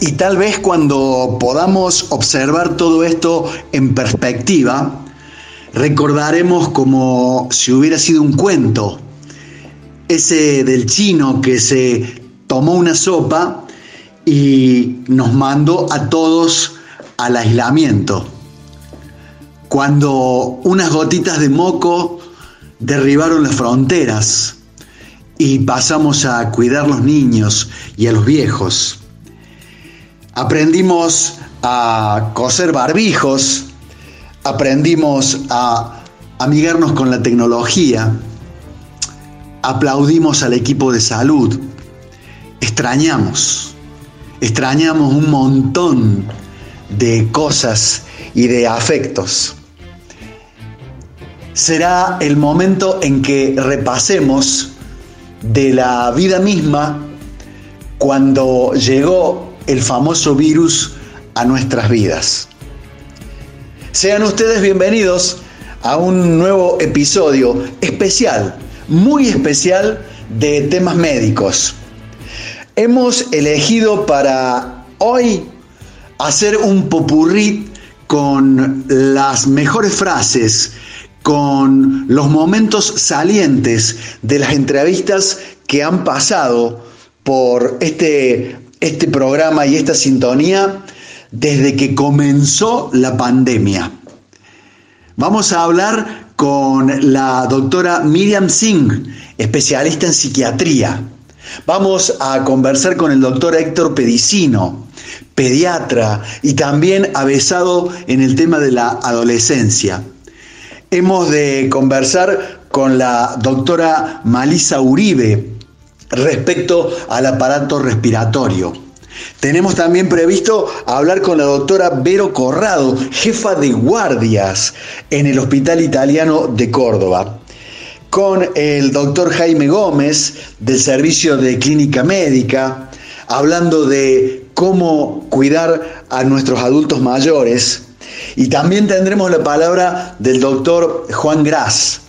Y tal vez cuando podamos observar todo esto en perspectiva, recordaremos como si hubiera sido un cuento, ese del chino que se tomó una sopa y nos mandó a todos al aislamiento. Cuando unas gotitas de moco derribaron las fronteras y pasamos a cuidar los niños y a los viejos. Aprendimos a coser barbijos, aprendimos a amigarnos con la tecnología, aplaudimos al equipo de salud, extrañamos, extrañamos un montón de cosas y de afectos. Será el momento en que repasemos de la vida misma cuando llegó el famoso virus a nuestras vidas. Sean ustedes bienvenidos a un nuevo episodio especial, muy especial de temas médicos. Hemos elegido para hoy hacer un popurrí con las mejores frases, con los momentos salientes de las entrevistas que han pasado por este, este programa y esta sintonía desde que comenzó la pandemia. Vamos a hablar con la doctora Miriam Singh, especialista en psiquiatría. Vamos a conversar con el doctor Héctor Pedicino, pediatra y también avesado en el tema de la adolescencia. Hemos de conversar con la doctora Malisa Uribe respecto al aparato respiratorio. Tenemos también previsto hablar con la doctora Vero Corrado, jefa de guardias en el Hospital Italiano de Córdoba con el doctor Jaime Gómez del Servicio de Clínica Médica, hablando de cómo cuidar a nuestros adultos mayores. Y también tendremos la palabra del doctor Juan Gras,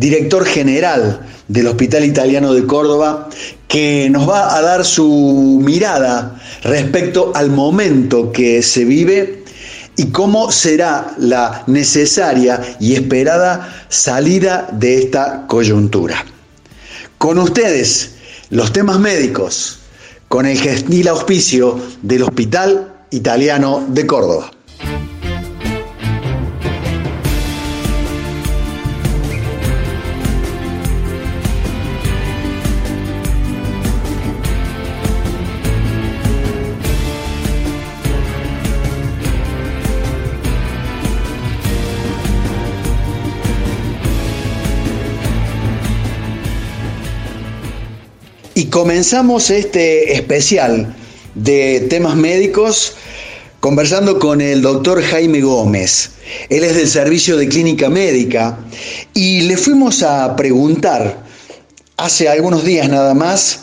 director general del Hospital Italiano de Córdoba, que nos va a dar su mirada respecto al momento que se vive y cómo será la necesaria y esperada salida de esta coyuntura. Con ustedes, los temas médicos, con el gentil auspicio del Hospital Italiano de Córdoba. Y comenzamos este especial de temas médicos conversando con el doctor Jaime Gómez. Él es del servicio de clínica médica y le fuimos a preguntar hace algunos días nada más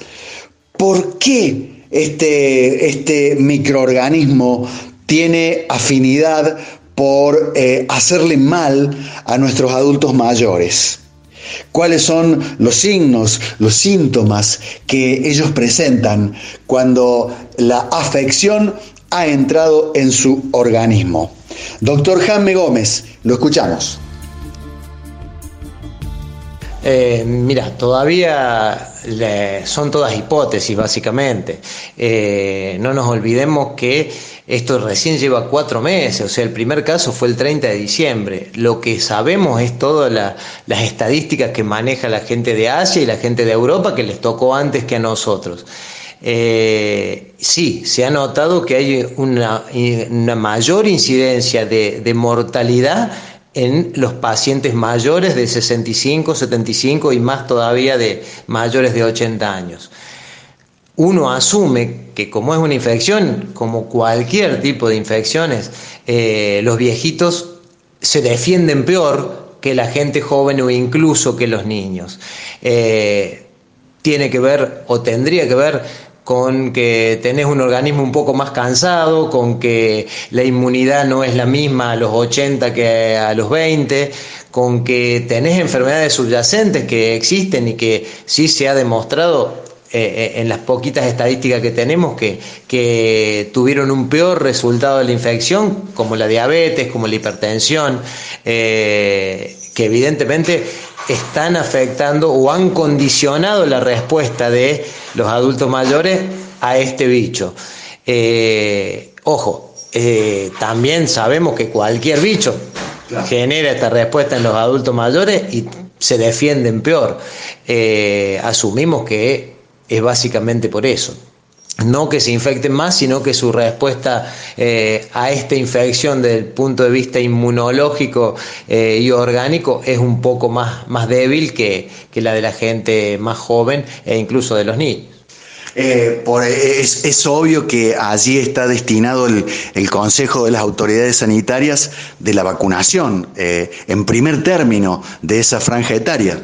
por qué este, este microorganismo tiene afinidad por eh, hacerle mal a nuestros adultos mayores cuáles son los signos, los síntomas que ellos presentan cuando la afección ha entrado en su organismo. Doctor Jaime Gómez, lo escuchamos. Eh, mira, todavía son todas hipótesis, básicamente. Eh, no nos olvidemos que esto recién lleva cuatro meses, o sea, el primer caso fue el 30 de diciembre. Lo que sabemos es todas las estadísticas que maneja la gente de Asia y la gente de Europa que les tocó antes que a nosotros. Eh, sí, se ha notado que hay una, mayor incidencia de, de mortalidad en los pacientes mayores de 65, 75 y más todavía de mayores de 80 años. Uno asume que como es una infección, como cualquier tipo de infecciones, eh, los viejitos se defienden peor que la gente joven o incluso que los niños. Eh, tiene que ver o tendría que ver con que tenés un organismo un poco más cansado, con que la inmunidad no es la misma a los 80 que a los 20, con que tenés enfermedades subyacentes que existen y que sí se ha demostrado eh, en las poquitas estadísticas que tenemos que, que, tuvieron un peor resultado de la infección, como la diabetes, como la hipertensión, que evidentemente están afectando o han condicionado la respuesta de los adultos mayores a este bicho. ojo, también sabemos que cualquier bicho genera esta respuesta en los adultos mayores y se defienden peor. Eh, asumimos que es básicamente por eso. No que se infecten más, sino que su respuesta eh, a esta infección desde el punto de vista inmunológico eh, y orgánico es un poco más, más débil que, que la de la gente más joven e incluso de los niños. Eh, por, es, es, obvio que allí está destinado el, el, Consejo de las Autoridades Sanitarias de la vacunación, en primer término, de esa franja etaria.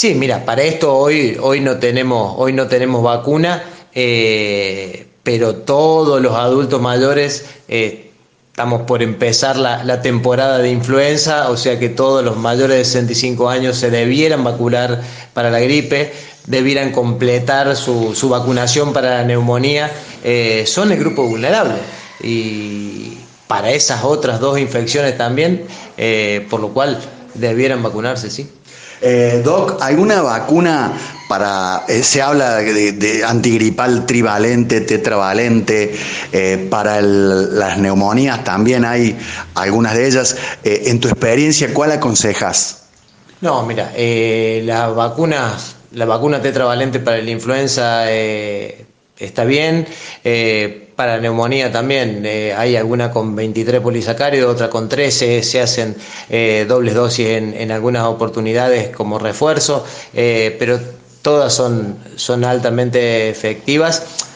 Sí, mira, para esto hoy, hoy, no, tenemos, hoy no tenemos vacuna, eh, pero todos los adultos mayores estamos por empezar la, la, temporada de influenza, o sea que todos los mayores de 65 años se debieran vacunar para la gripe debieran completar su, su vacunación para la neumonía, eh, son el grupo vulnerable. Y para esas otras dos infecciones también, eh, por lo cual debieran vacunarse, sí. Eh, Doc, ¿alguna vacuna para, se habla de, antigripal trivalente, tetravalente, para las neumonías también hay algunas de ellas? en tu experiencia, ¿cuál aconsejas? No, mira, las vacunas la vacuna tetravalente para la influenza eh, está bien. Eh, para neumonía también eh, hay alguna con 23 polisacáridos, otra con 13. Se hacen dobles dosis en, algunas oportunidades como refuerzo, pero todas son, son altamente efectivas,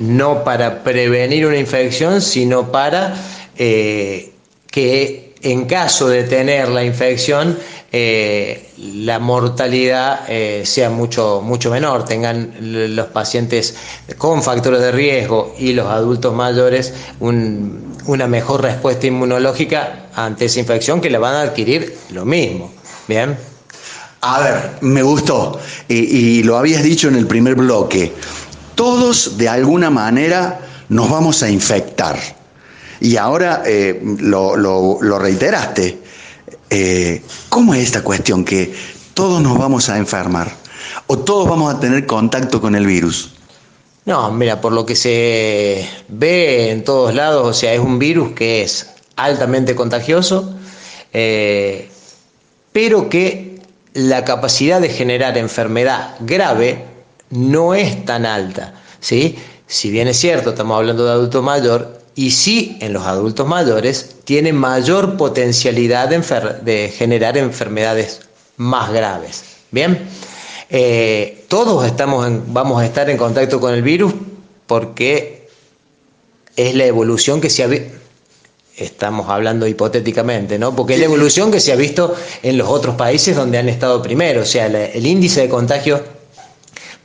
no para prevenir una infección, sino para que en caso de tener la infección, eh, la mortalidad eh, sea mucho, mucho menor, tengan los pacientes con factores de riesgo y los adultos mayores una mejor respuesta inmunológica ante esa infección que la van a adquirir lo mismo. Bien. A ver, me gustó, y lo habías dicho en el primer bloque, todos de alguna manera nos vamos a infectar. Y ahora eh, lo, reiteraste. Eh, ¿Cómo es esta cuestión que todos nos vamos a enfermar o todos vamos a tener contacto con el virus? No, mira, por lo que se ve en todos lados, o sea, es un virus que es altamente contagioso, eh, pero que la capacidad de generar enfermedad grave no es tan alta, ¿sí? Si bien es cierto, estamos hablando de adulto mayor, y sí en los adultos mayores tiene mayor potencialidad de, generar enfermedades más graves. Bien, eh, todos estamos vamos a estar en contacto con el virus porque es la evolución que se ha visto. Estamos hablando hipotéticamente, ¿no? Porque es la evolución que se ha visto en los otros países donde han estado primero. O sea, el índice de contagio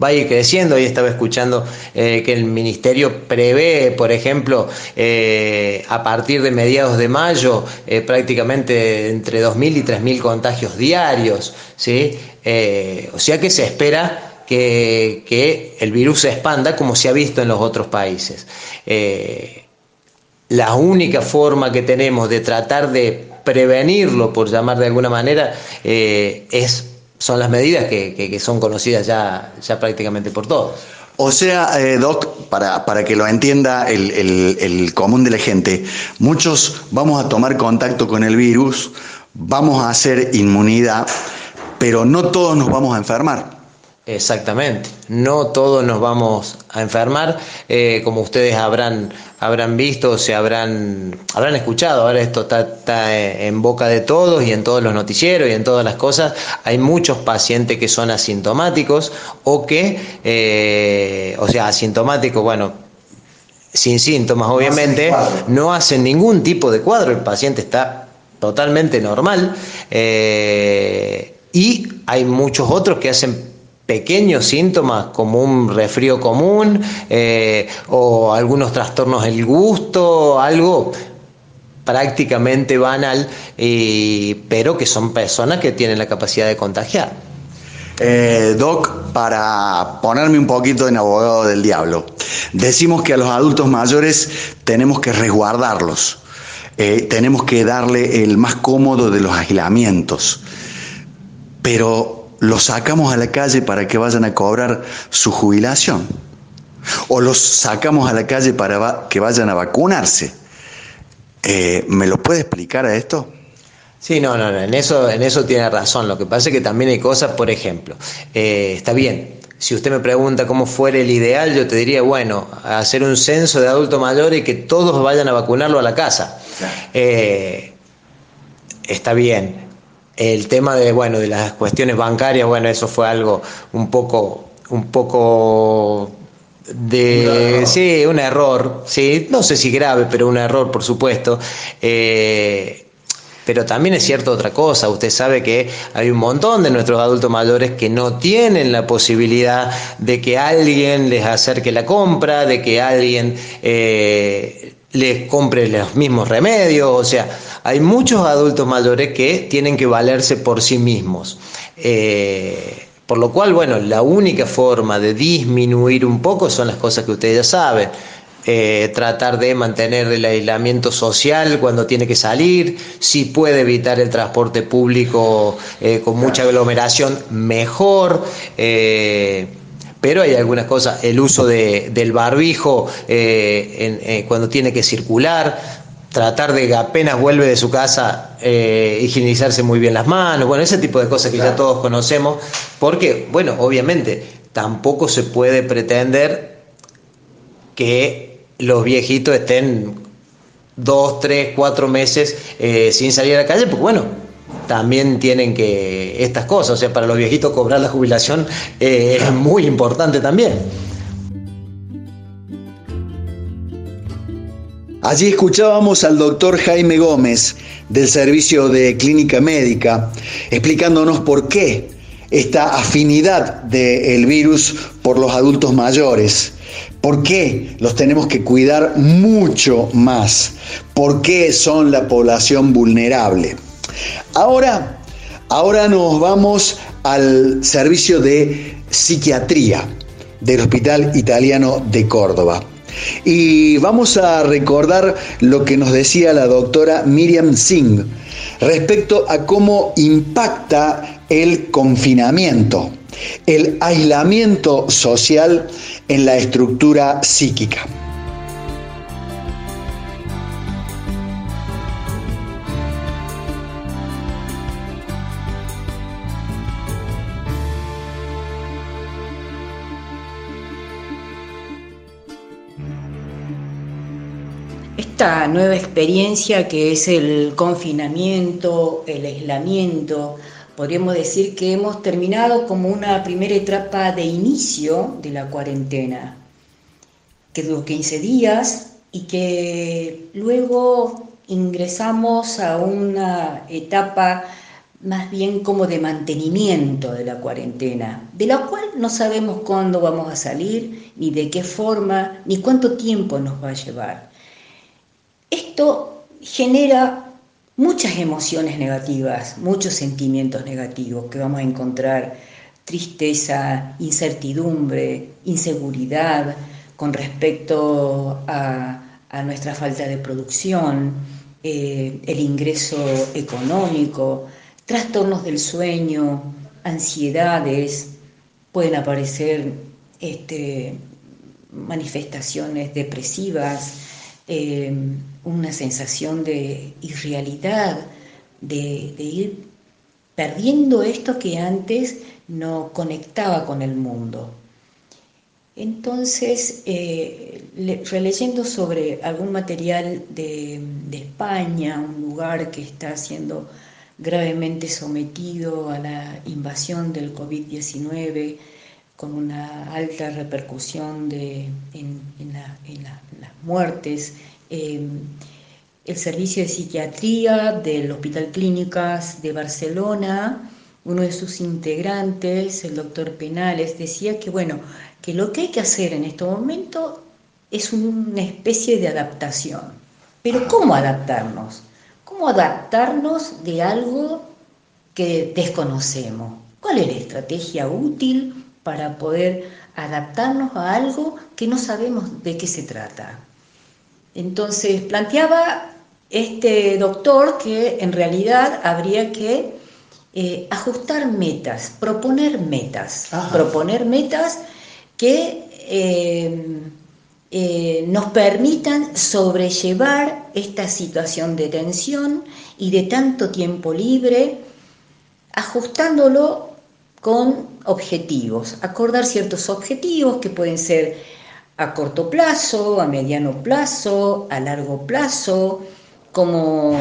va a ir creciendo. y estaba escuchando eh, que el ministerio prevé, por ejemplo, eh, a partir de mediados de mayo, eh, prácticamente entre 2.000 y 3.000 contagios diarios. ¿sí? o sea que se espera que, que, el virus se expanda como se ha visto en los otros países. la única forma que tenemos de tratar de prevenirlo, por llamar de alguna manera, es son las medidas que, son conocidas ya, ya prácticamente por todos. O sea, eh, Doc, para, para, que lo entienda el, el, común de la gente, muchos vamos a tomar contacto con el virus, vamos a hacer inmunidad, pero no todos nos vamos a enfermar. Exactamente, no todos nos vamos a enfermar, eh, como ustedes habrán, habrán visto, se habrán, habrán escuchado, ahora esto está, en boca de todos y en todos los noticieros y en todas las cosas, hay muchos pacientes que son asintomáticos o que, eh, o sea, asintomáticos, bueno, sin síntomas obviamente, no hacen ningún tipo de cuadro, el paciente está totalmente normal eh, y hay muchos otros que hacen pequeños síntomas como un resfrío común eh, o algunos trastornos del gusto, algo prácticamente banal, pero que son personas que tienen la capacidad de contagiar. Eh, Doc, para ponerme un poquito en abogado del diablo, decimos que a los adultos mayores tenemos que resguardarlos, eh, tenemos que darle el más cómodo de los aislamientos, pero los sacamos a la calle para que vayan a cobrar su jubilación, o los sacamos a la calle para que vayan a vacunarse. Eh, ¿Me lo puede explicar a esto? Sí, no, no, no, en eso, en eso tiene razón. Lo que pasa es que también hay cosas, por ejemplo, eh, está bien, si usted me pregunta cómo fuera el ideal, yo te diría, bueno, hacer un censo de adultos mayores y que todos vayan a vacunarlo a la casa. Eh, está bien. El tema de, bueno, de las cuestiones bancarias, bueno, eso fue algo un poco, un poco de sí un error sí no sé si grave pero un error por supuesto. Eh, pero también es cierto otra cosa, usted sabe que hay un montón de nuestros adultos mayores que no tienen la posibilidad de que alguien les acerque la compra, de que alguien eh, les compre los mismos remedios, o sea, hay muchos adultos mayores que tienen que valerse por sí mismos. Eh, por lo cual, bueno, la única forma de disminuir un poco son las cosas que ustedes ya saben eh, tratar de mantener el aislamiento social cuando tiene que salir, si puede evitar el transporte público eh, con mucha aglomeración, mejor. Pero hay algunas cosas, el uso del barbijo cuando tiene que circular, tratar de que apenas vuelve de su casa higienizarse muy bien las manos, bueno, ese tipo de cosas que ya todos conocemos, porque, bueno, obviamente tampoco se puede pretender que los viejitos estén dos, tres, cuatro meses eh, sin salir a la calle, pues bueno, también tienen que estas cosas, o sea, para los viejitos cobrar la jubilación eh, es muy importante también. Allí escuchábamos al doctor Jaime Gómez del Servicio de Clínica Médica explicándonos por qué esta afinidad del virus por los adultos mayores ¿Por qué los tenemos que cuidar mucho más? ¿Por qué son la población vulnerable? Ahora, ahora nos vamos al servicio de psiquiatría del Hospital Italiano de Córdoba. Y vamos a recordar lo que nos decía la doctora Miriam Singh respecto a cómo impacta el confinamiento el aislamiento social en la estructura psíquica. Esta nueva experiencia que es el confinamiento, el aislamiento, podríamos decir que hemos terminado como una primera etapa de inicio de la cuarentena, que duró 15 días y que luego ingresamos a una etapa más bien como de mantenimiento de la cuarentena, de la cual no sabemos cuándo vamos a salir, ni de qué forma, ni cuánto tiempo nos va a llevar. Esto genera muchas emociones negativas, muchos sentimientos negativos que vamos a encontrar, tristeza, incertidumbre, inseguridad con respecto a, nuestra falta de producción, eh, el ingreso económico, trastornos del sueño, ansiedades, pueden aparecer este, manifestaciones depresivas, eh, una sensación de irrealidad, de, ir perdiendo esto que antes no conectaba con el mundo. Entonces, eh, releyendo sobre algún material de, de, España, un lugar que está siendo gravemente sometido a la invasión del COVID-19, con una alta repercusión de, en, las muertes. Em, el servicio de psiquiatría del Hospital Clínicas de Barcelona, uno de sus integrantes, el doctor Penales, decía que bueno, que lo que hay que hacer en este momento es una especie de adaptación. Pero ¿cómo adaptarnos? ¿Cómo adaptarnos de algo que desconocemos? ¿Cuál es la estrategia útil para poder adaptarnos a algo que no sabemos de qué se trata? Entonces planteaba este doctor que en realidad habría que eh, ajustar metas, proponer metas, proponer metas que eh, eh, nos permitan sobrellevar esta situación de tensión y de tanto tiempo libre, ajustándolo con objetivos, acordar ciertos objetivos que pueden ser a corto plazo, a mediano plazo, a largo plazo, como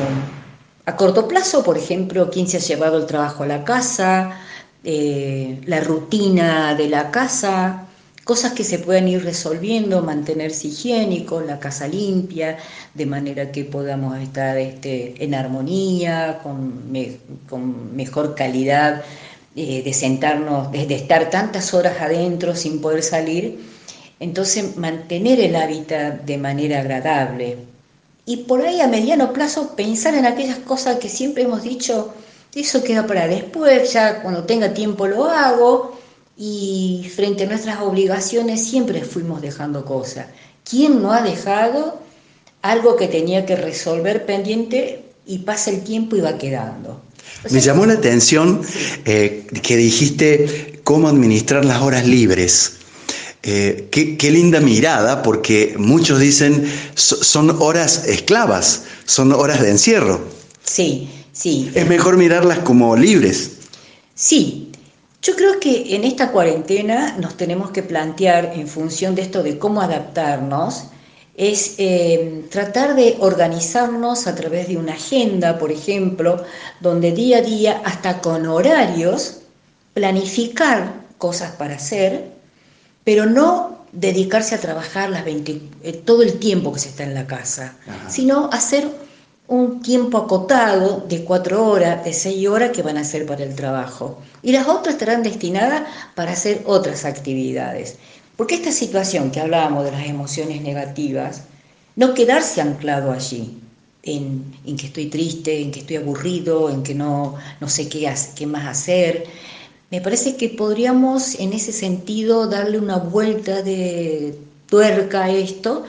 a corto plazo, por ejemplo, quién se ha llevado el trabajo a la casa, eh, la rutina de la casa, cosas que se puedan ir resolviendo, mantenerse higiénico, la casa limpia, de manera que podamos estar este, en armonía, con, mejor calidad eh, de sentarnos, de, estar tantas horas adentro sin poder salir. Entonces, mantener el hábitat de manera agradable. Y por ahí a mediano plazo pensar en aquellas cosas que siempre hemos dicho, eso queda para después, ya cuando tenga tiempo lo hago, y frente a nuestras obligaciones siempre fuimos dejando cosas. ¿Quién no ha dejado algo que tenía que resolver pendiente y pasa el tiempo y va quedando? Me llamó la atención eh, que dijiste cómo administrar las horas libres. Eh, qué, linda mirada, porque muchos dicen son horas esclavas, son horas de encierro. Sí, sí. Es mejor mirarlas como libres. Sí, yo creo que en esta cuarentena nos tenemos que plantear en función de esto de cómo adaptarnos, es eh, tratar de organizarnos a través de una agenda, por ejemplo, donde día a día, hasta con horarios, planificar cosas para hacer, pero no dedicarse a trabajar las 20, eh, todo el tiempo que se está en la casa, sino hacer un tiempo acotado de cuatro horas, de seis horas que van a ser para el trabajo. Y las otras estarán destinadas para hacer otras actividades. Porque esta situación que hablábamos de las emociones negativas, no quedarse anclado allí, en, que estoy triste, en que estoy aburrido, en que no, no sé qué, qué más hacer. Me parece que podríamos en ese sentido darle una vuelta de tuerca a esto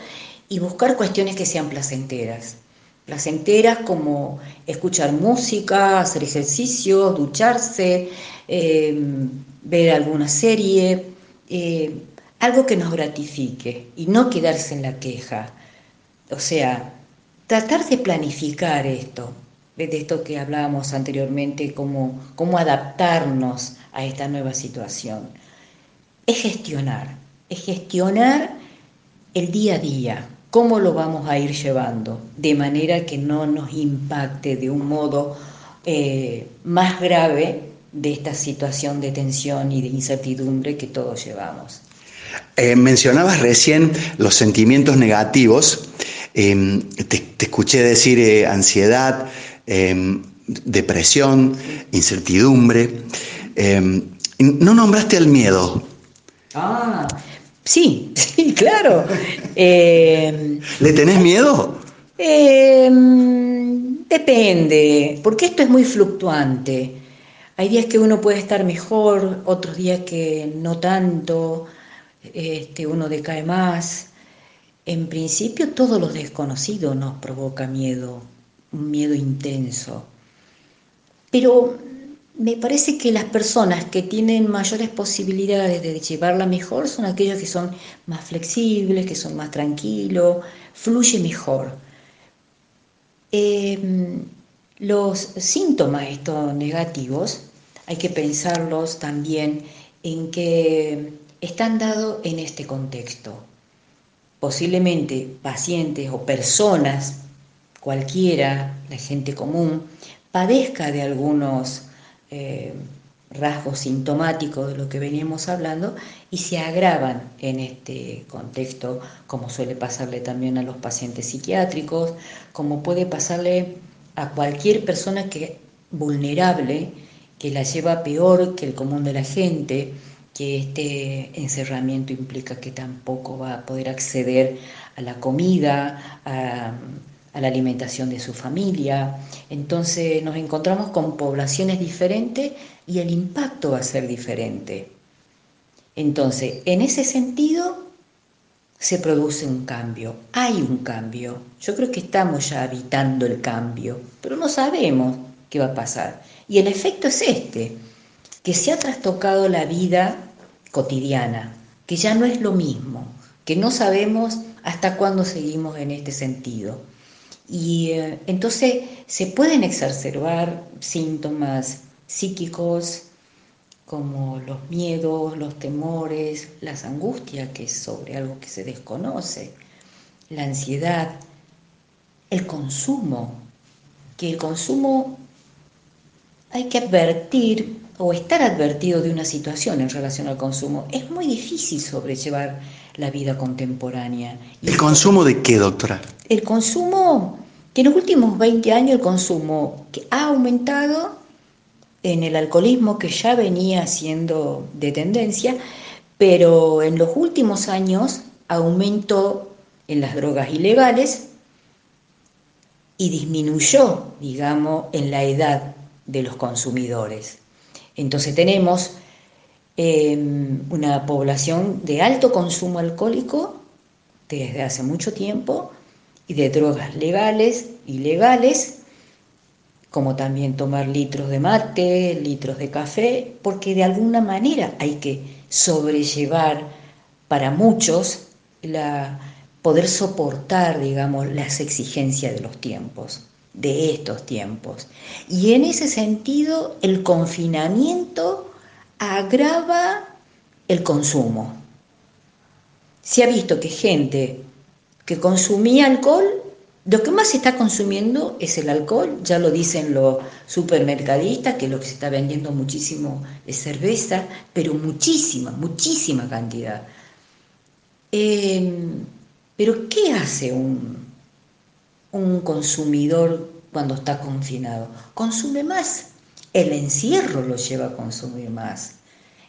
y buscar cuestiones que sean placenteras placenteras como escuchar música, hacer ejercicios, ducharse, em, ver alguna serie, eh, algo que nos gratifique y no quedarse en la queja. O sea, tratar de planificar esto, de esto que hablábamos anteriormente, cómo, cómo adaptarnos a esta nueva situación. Es gestionar, es gestionar el día a día, cómo lo vamos a ir llevando, de manera que no nos impacte de un modo eh, más grave de esta situación de tensión y de incertidumbre que todos llevamos. Eh, mencionabas recién los sentimientos negativos, em, te, escuché decir eh, ansiedad, em, depresión, incertidumbre. Em, no nombraste al miedo. Ah, Sí, sí, claro. Eh, ¿Le tenés miedo? Eh, depende, porque esto es muy fluctuante. Hay días que uno puede estar mejor, otros días que no tanto, este, uno decae más. En principio todo lo desconocido nos provoca miedo, un miedo intenso. Pero me parece que las personas que tienen mayores posibilidades de llevarla mejor son aquellos que son más flexibles, que son más tranquilos, fluye mejor. Em, los síntomas estos negativos hay que pensarlos también en que están dados en este contexto. Posiblemente pacientes o personas, cualquiera, la gente común, padezca de algunos eh, rasgos sintomáticos de lo que veníamos hablando y se agravan en este contexto, como suele pasarle también a los pacientes psiquiátricos, como puede pasarle a cualquier persona que vulnerable, que la lleva peor que el común de la gente, que este encerramiento implica que tampoco va a poder acceder a la comida, a, a la alimentación de su familia. Entonces nos encontramos con poblaciones diferentes y el impacto va a ser diferente. Entonces, en ese sentido, se produce un cambio, hay un cambio. Yo creo que estamos ya habitando el cambio, pero no sabemos qué va a pasar. Y el efecto es este, que se ha trastocado la vida cotidiana, que ya no es lo mismo, que no sabemos hasta cuándo seguimos en este sentido. Y eh, entonces se pueden exacerbar síntomas psíquicos como los miedos, los temores, las angustias, que es sobre algo que se desconoce, la ansiedad, el consumo, que el consumo hay que advertir o estar advertido de una situación en relación al consumo. Es muy difícil sobrellevar la vida contemporánea. ¿El consumo de qué, doctora? El consumo, que en los últimos 20 años el consumo que ha aumentado en el alcoholismo que ya venía siendo de tendencia, pero en los últimos años aumentó en las drogas ilegales y disminuyó, digamos, en la edad de los consumidores. Entonces tenemos una población de alto consumo alcohólico desde hace mucho tiempo y de drogas legales, ilegales, como también tomar litros de mate, litros de café, porque de alguna manera hay que sobrellevar para muchos la poder soportar, digamos, las exigencias de los tiempos de estos tiempos. Y en ese sentido, el confinamiento agrava el consumo. Se ha visto que gente que consumía alcohol, lo que más se está consumiendo es el alcohol, ya lo dicen los supermercadistas, que lo que se está vendiendo muchísimo es cerveza, pero muchísima, muchísima cantidad. Eh, pero ¿qué hace un, un consumidor cuando está confinado? Consume más. El encierro lo lleva a consumir más.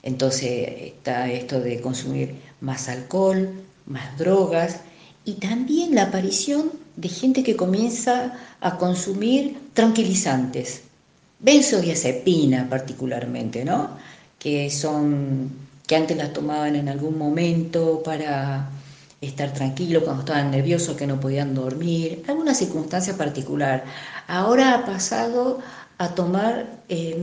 Entonces está esto de consumir más alcohol, más drogas y también la aparición de gente que comienza a consumir tranquilizantes, benzodiazepina particularmente, ¿no? Que son que antes las tomaban en algún momento para estar tranquilo cuando estaban nerviosos, que no podían dormir, alguna circunstancia particular. Ahora ha pasado a tomar eh,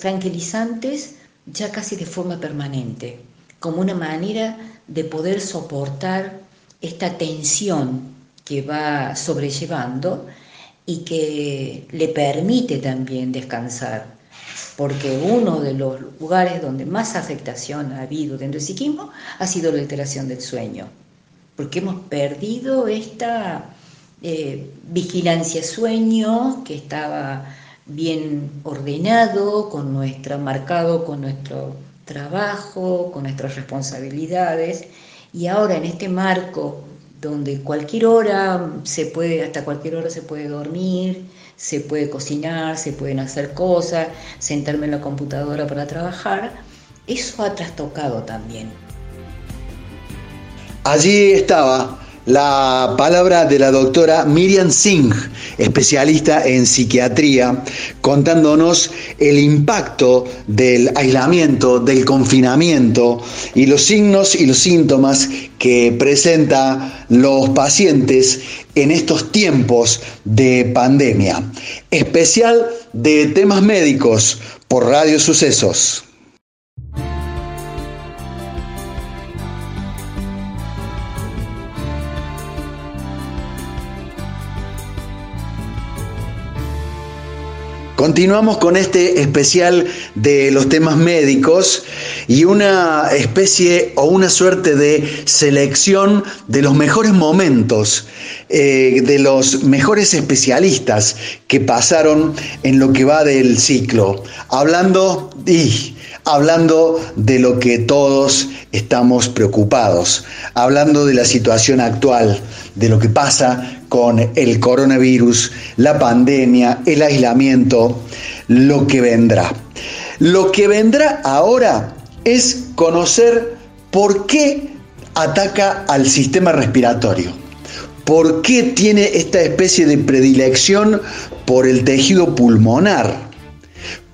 tranquilizantes ya casi de forma permanente, como una manera de poder soportar esta tensión que va sobrellevando y que le permite también descansar, porque uno de los lugares donde más afectación ha habido dentro del psiquismo ha sido la alteración del sueño porque hemos perdido esta eh, vigilancia sueño que estaba bien ordenado, con nuestra, marcado con nuestro trabajo, con nuestras responsabilidades, y ahora en este marco donde cualquier hora se puede, hasta cualquier hora se puede dormir, se puede cocinar, se pueden hacer cosas, sentarme en la computadora para trabajar, eso ha trastocado también. Allí estaba la palabra de la doctora Miriam Singh, especialista en psiquiatría, contándonos el impacto del aislamiento, del confinamiento y los signos y los síntomas que presentan los pacientes en estos tiempos de pandemia. Especial de temas médicos por Radio Sucesos. Continuamos con este especial de los temas médicos y una especie o una suerte de selección de los mejores momentos, eh, de los mejores especialistas que pasaron en lo que va del ciclo, hablando y hablando de lo que todos estamos preocupados, hablando de la situación actual, de lo que pasa con el coronavirus, la pandemia, el aislamiento, lo que vendrá. Lo que vendrá ahora es conocer por qué ataca al sistema respiratorio ¿por qué tiene esta especie de predilección por el tejido pulmonar?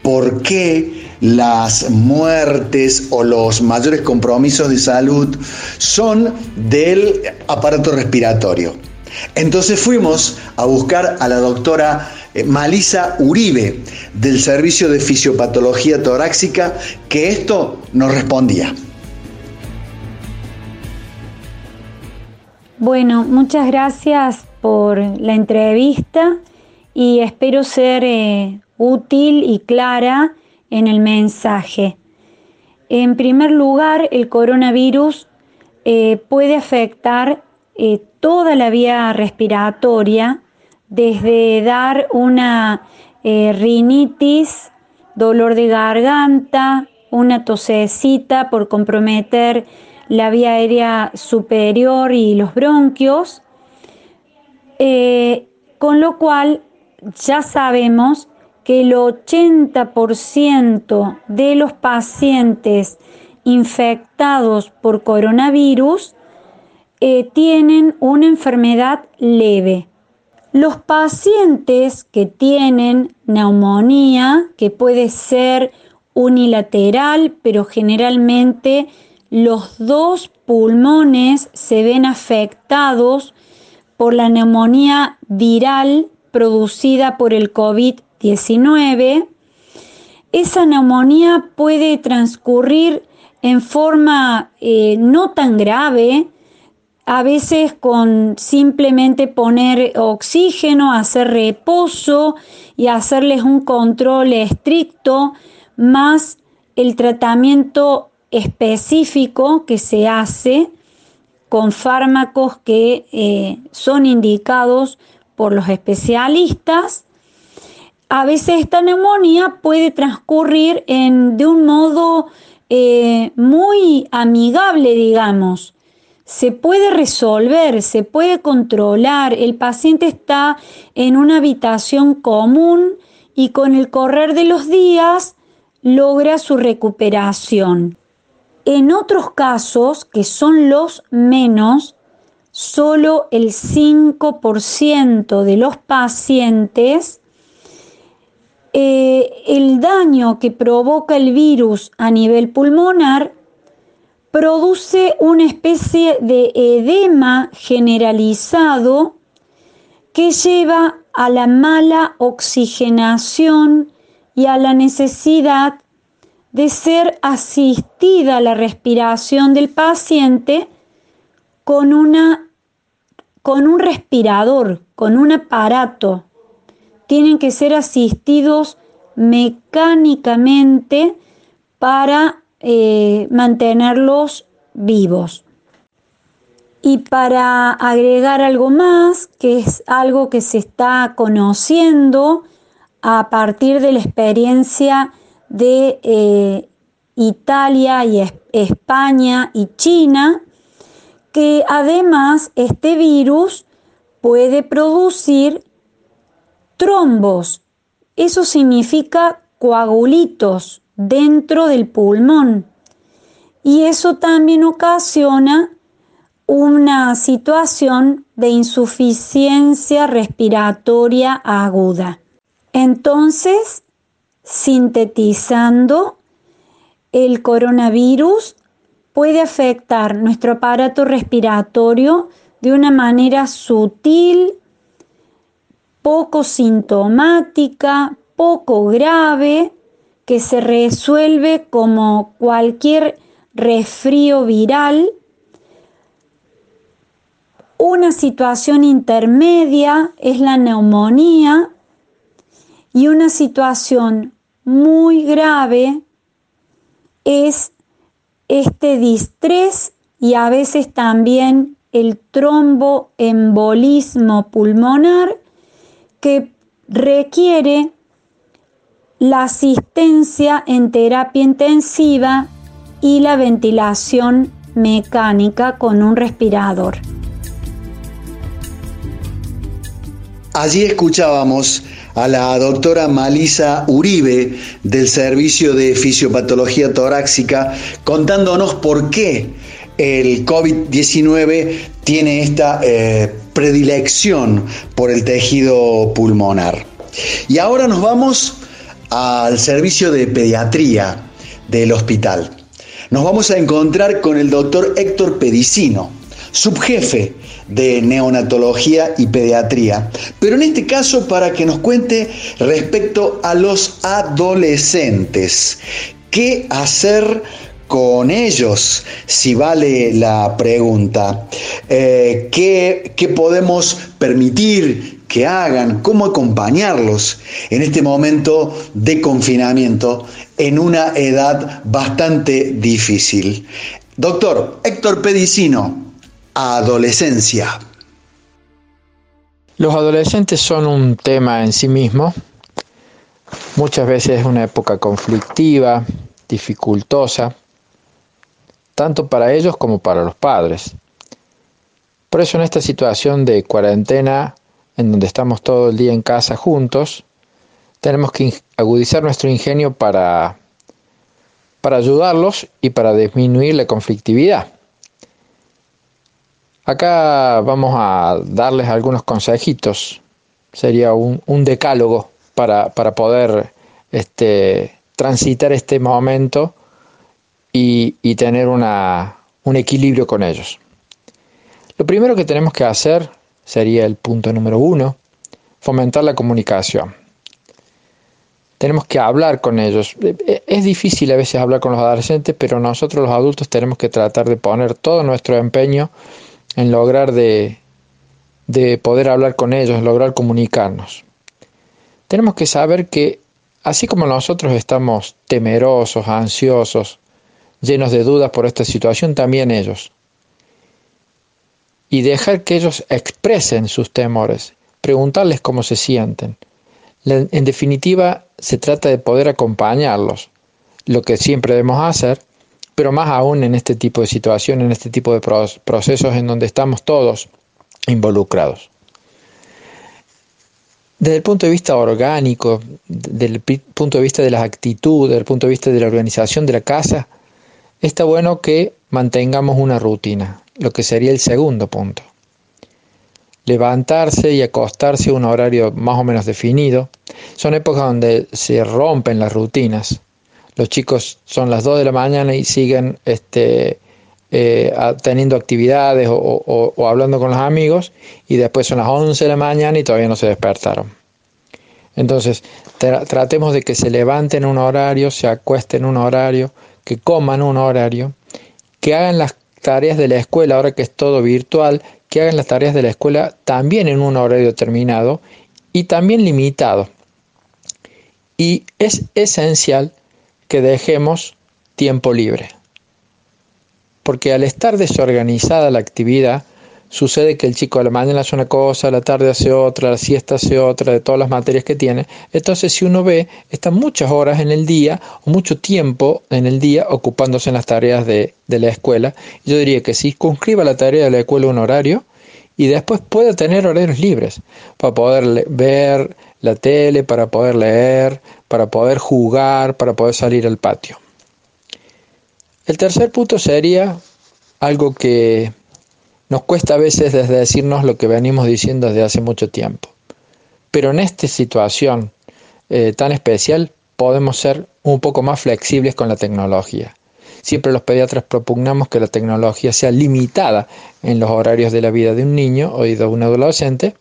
¿Por qué las muertes o los mayores compromisos de salud son del aparato respiratorio? Entonces fuimos a buscar a la doctora eh, Malisa Uribe del Servicio de Fisiopatología Torácica que esto nos respondía. Bueno, muchas gracias por la entrevista y espero ser eh, útil y clara en el mensaje. En primer lugar, el coronavirus eh, puede afectar eh, toda la vía respiratoria, desde dar una rinitis, dolor de garganta, una tosecita por comprometer la vía aérea superior y los bronquios, eh, con lo cual ya sabemos que el 80% de los pacientes infectados por coronavirus eh, tienen una enfermedad leve. Los pacientes que tienen neumonía, que puede ser unilateral, pero generalmente los dos pulmones se ven afectados por la neumonía viral producida por el COVID-19. Esa neumonía puede transcurrir en forma eh, no tan grave, a veces con simplemente poner oxígeno, hacer reposo y hacerles un control estricto, más el tratamiento específico que se hace con fármacos que eh, son indicados por los especialistas. A veces esta neumonía puede transcurrir en, de un modo eh, muy amigable, digamos. Se puede resolver, se puede controlar. El paciente está en una habitación común y con el correr de los días logra su recuperación. En otros casos, que son los menos, solo el 5% de los pacientes, eh, el daño que provoca el virus a nivel pulmonar produce una especie de edema generalizado que lleva a la mala oxigenación y a la necesidad de ser asistida la respiración del paciente con, una, con un respirador, con un aparato. Tienen que ser asistidos mecánicamente para eh, mantenerlos vivos. Y para agregar algo más, que es algo que se está conociendo a partir de la experiencia de eh, Italia y España y China, que además este virus puede producir trombos. Eso significa coagulitos dentro del pulmón. Y eso también ocasiona una situación de insuficiencia respiratoria aguda. Entonces, Sintetizando, el coronavirus puede afectar nuestro aparato respiratorio de una manera sutil, poco sintomática, poco grave, que se resuelve como cualquier resfrío viral. Una situación intermedia es la neumonía y una situación muy grave es este distrés y a veces también el tromboembolismo pulmonar que requiere la asistencia en terapia intensiva y la ventilación mecánica con un respirador. Allí escuchábamos a la doctora Malisa Uribe del Servicio de Fisiopatología Torácica contándonos por qué el COVID-19 tiene esta eh, predilección por el tejido pulmonar. Y ahora nos vamos al servicio de pediatría del hospital. Nos vamos a encontrar con el doctor Héctor Pedicino, subjefe de neonatología y pediatría, pero en este caso para que nos cuente respecto a los adolescentes. ¿Qué hacer con ellos, si vale la pregunta? Eh, ¿qué, ¿Qué podemos permitir que hagan? ¿Cómo acompañarlos en este momento de confinamiento en una edad bastante difícil? Doctor Héctor Pedicino, adolescencia. Los adolescentes son un tema en sí mismo. Muchas veces es una época conflictiva, dificultosa, tanto para ellos como para los padres. Por eso en esta situación de cuarentena, en donde estamos todo el día en casa juntos, tenemos que agudizar nuestro ingenio para, para ayudarlos y para disminuir la conflictividad. Acá vamos a darles algunos consejitos. Sería un, decálogo para, poder este, transitar este momento y, tener un equilibrio con ellos. Lo primero que tenemos que hacer sería el punto número uno, fomentar la comunicación. Tenemos que hablar con ellos. Es difícil a veces hablar con los adolescentes, pero nosotros los adultos tenemos que tratar de poner todo nuestro empeño en lograr de, de poder hablar con ellos, lograr comunicarnos. Tenemos que saber que así como nosotros estamos temerosos, ansiosos, llenos de dudas por esta situación, también ellos. Y dejar que ellos expresen sus temores, preguntarles cómo se sienten. En definitiva, se trata de poder acompañarlos, lo que siempre debemos hacer, pero más aún en este tipo de situación, en este tipo de procesos en donde estamos todos involucrados. Desde el punto de vista orgánico, desde el punto de vista de las actitudes, desde el punto de vista de la organización de la casa, está bueno que mantengamos una rutina, lo que sería el segundo punto. Levantarse y acostarse a un horario más o menos definido. Son épocas donde se rompen las rutinas los chicos son las 2 de la mañana y siguen este, eh, teniendo actividades o, hablando con los amigos y después son las 11 de la mañana y todavía no se despertaron. Entonces, tratemos de que se levanten un horario, se acuesten un horario, que coman un horario, que hagan las tareas de la escuela, ahora que es todo virtual, que hagan las tareas de la escuela también en un horario determinado y también limitado. Y es esencial que dejemos tiempo libre. Porque al estar desorganizada la actividad, sucede que el chico a la mañana hace una cosa, a la tarde hace otra, la siesta hace otra, de todas las materias que tiene. Entonces, si uno ve, está muchas horas en el día o mucho tiempo en el día ocupándose en las tareas de, de la escuela. Yo diría que si conscriba la tarea de la escuela un horario y después pueda tener horarios libres para poder ver la tele, para poder leer, para poder jugar, para poder salir al patio. El tercer punto sería algo que nos cuesta a veces desde decirnos lo que venimos diciendo desde hace mucho tiempo. Pero en esta situación eh, tan especial podemos ser un poco más flexibles con la tecnología. Siempre los pediatras propugnamos que la tecnología sea limitada en los horarios de la vida de un niño o de un adolescente,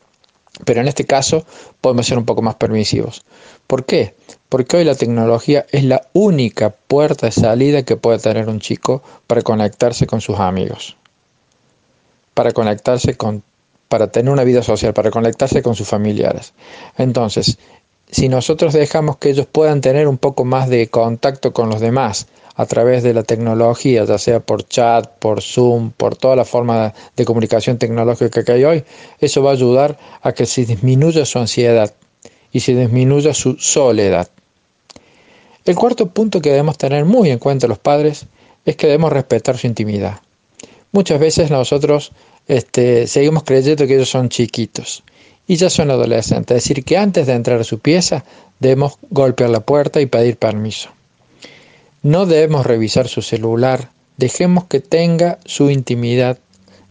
pero en este caso podemos ser un poco más permisivos. ¿Por qué? Porque hoy la tecnología es la única puerta de salida que puede tener un chico para conectarse con sus amigos, para conectarse con, para tener una vida social, para conectarse con sus familiares. Entonces, si nosotros dejamos que ellos puedan tener un poco más de contacto con los demás a través de la tecnología, ya sea por chat, por Zoom, por toda la forma de comunicación tecnológica que hay hoy, eso va a ayudar a que se disminuya su ansiedad y se disminuya su soledad. El cuarto punto que debemos tener muy en cuenta los padres es que debemos respetar su intimidad. Muchas veces nosotros este, seguimos creyendo que ellos son chiquitos y ya son adolescentes, es decir, que antes de entrar a su pieza debemos golpear la puerta y pedir permiso. No debemos revisar su celular, dejemos que tenga su intimidad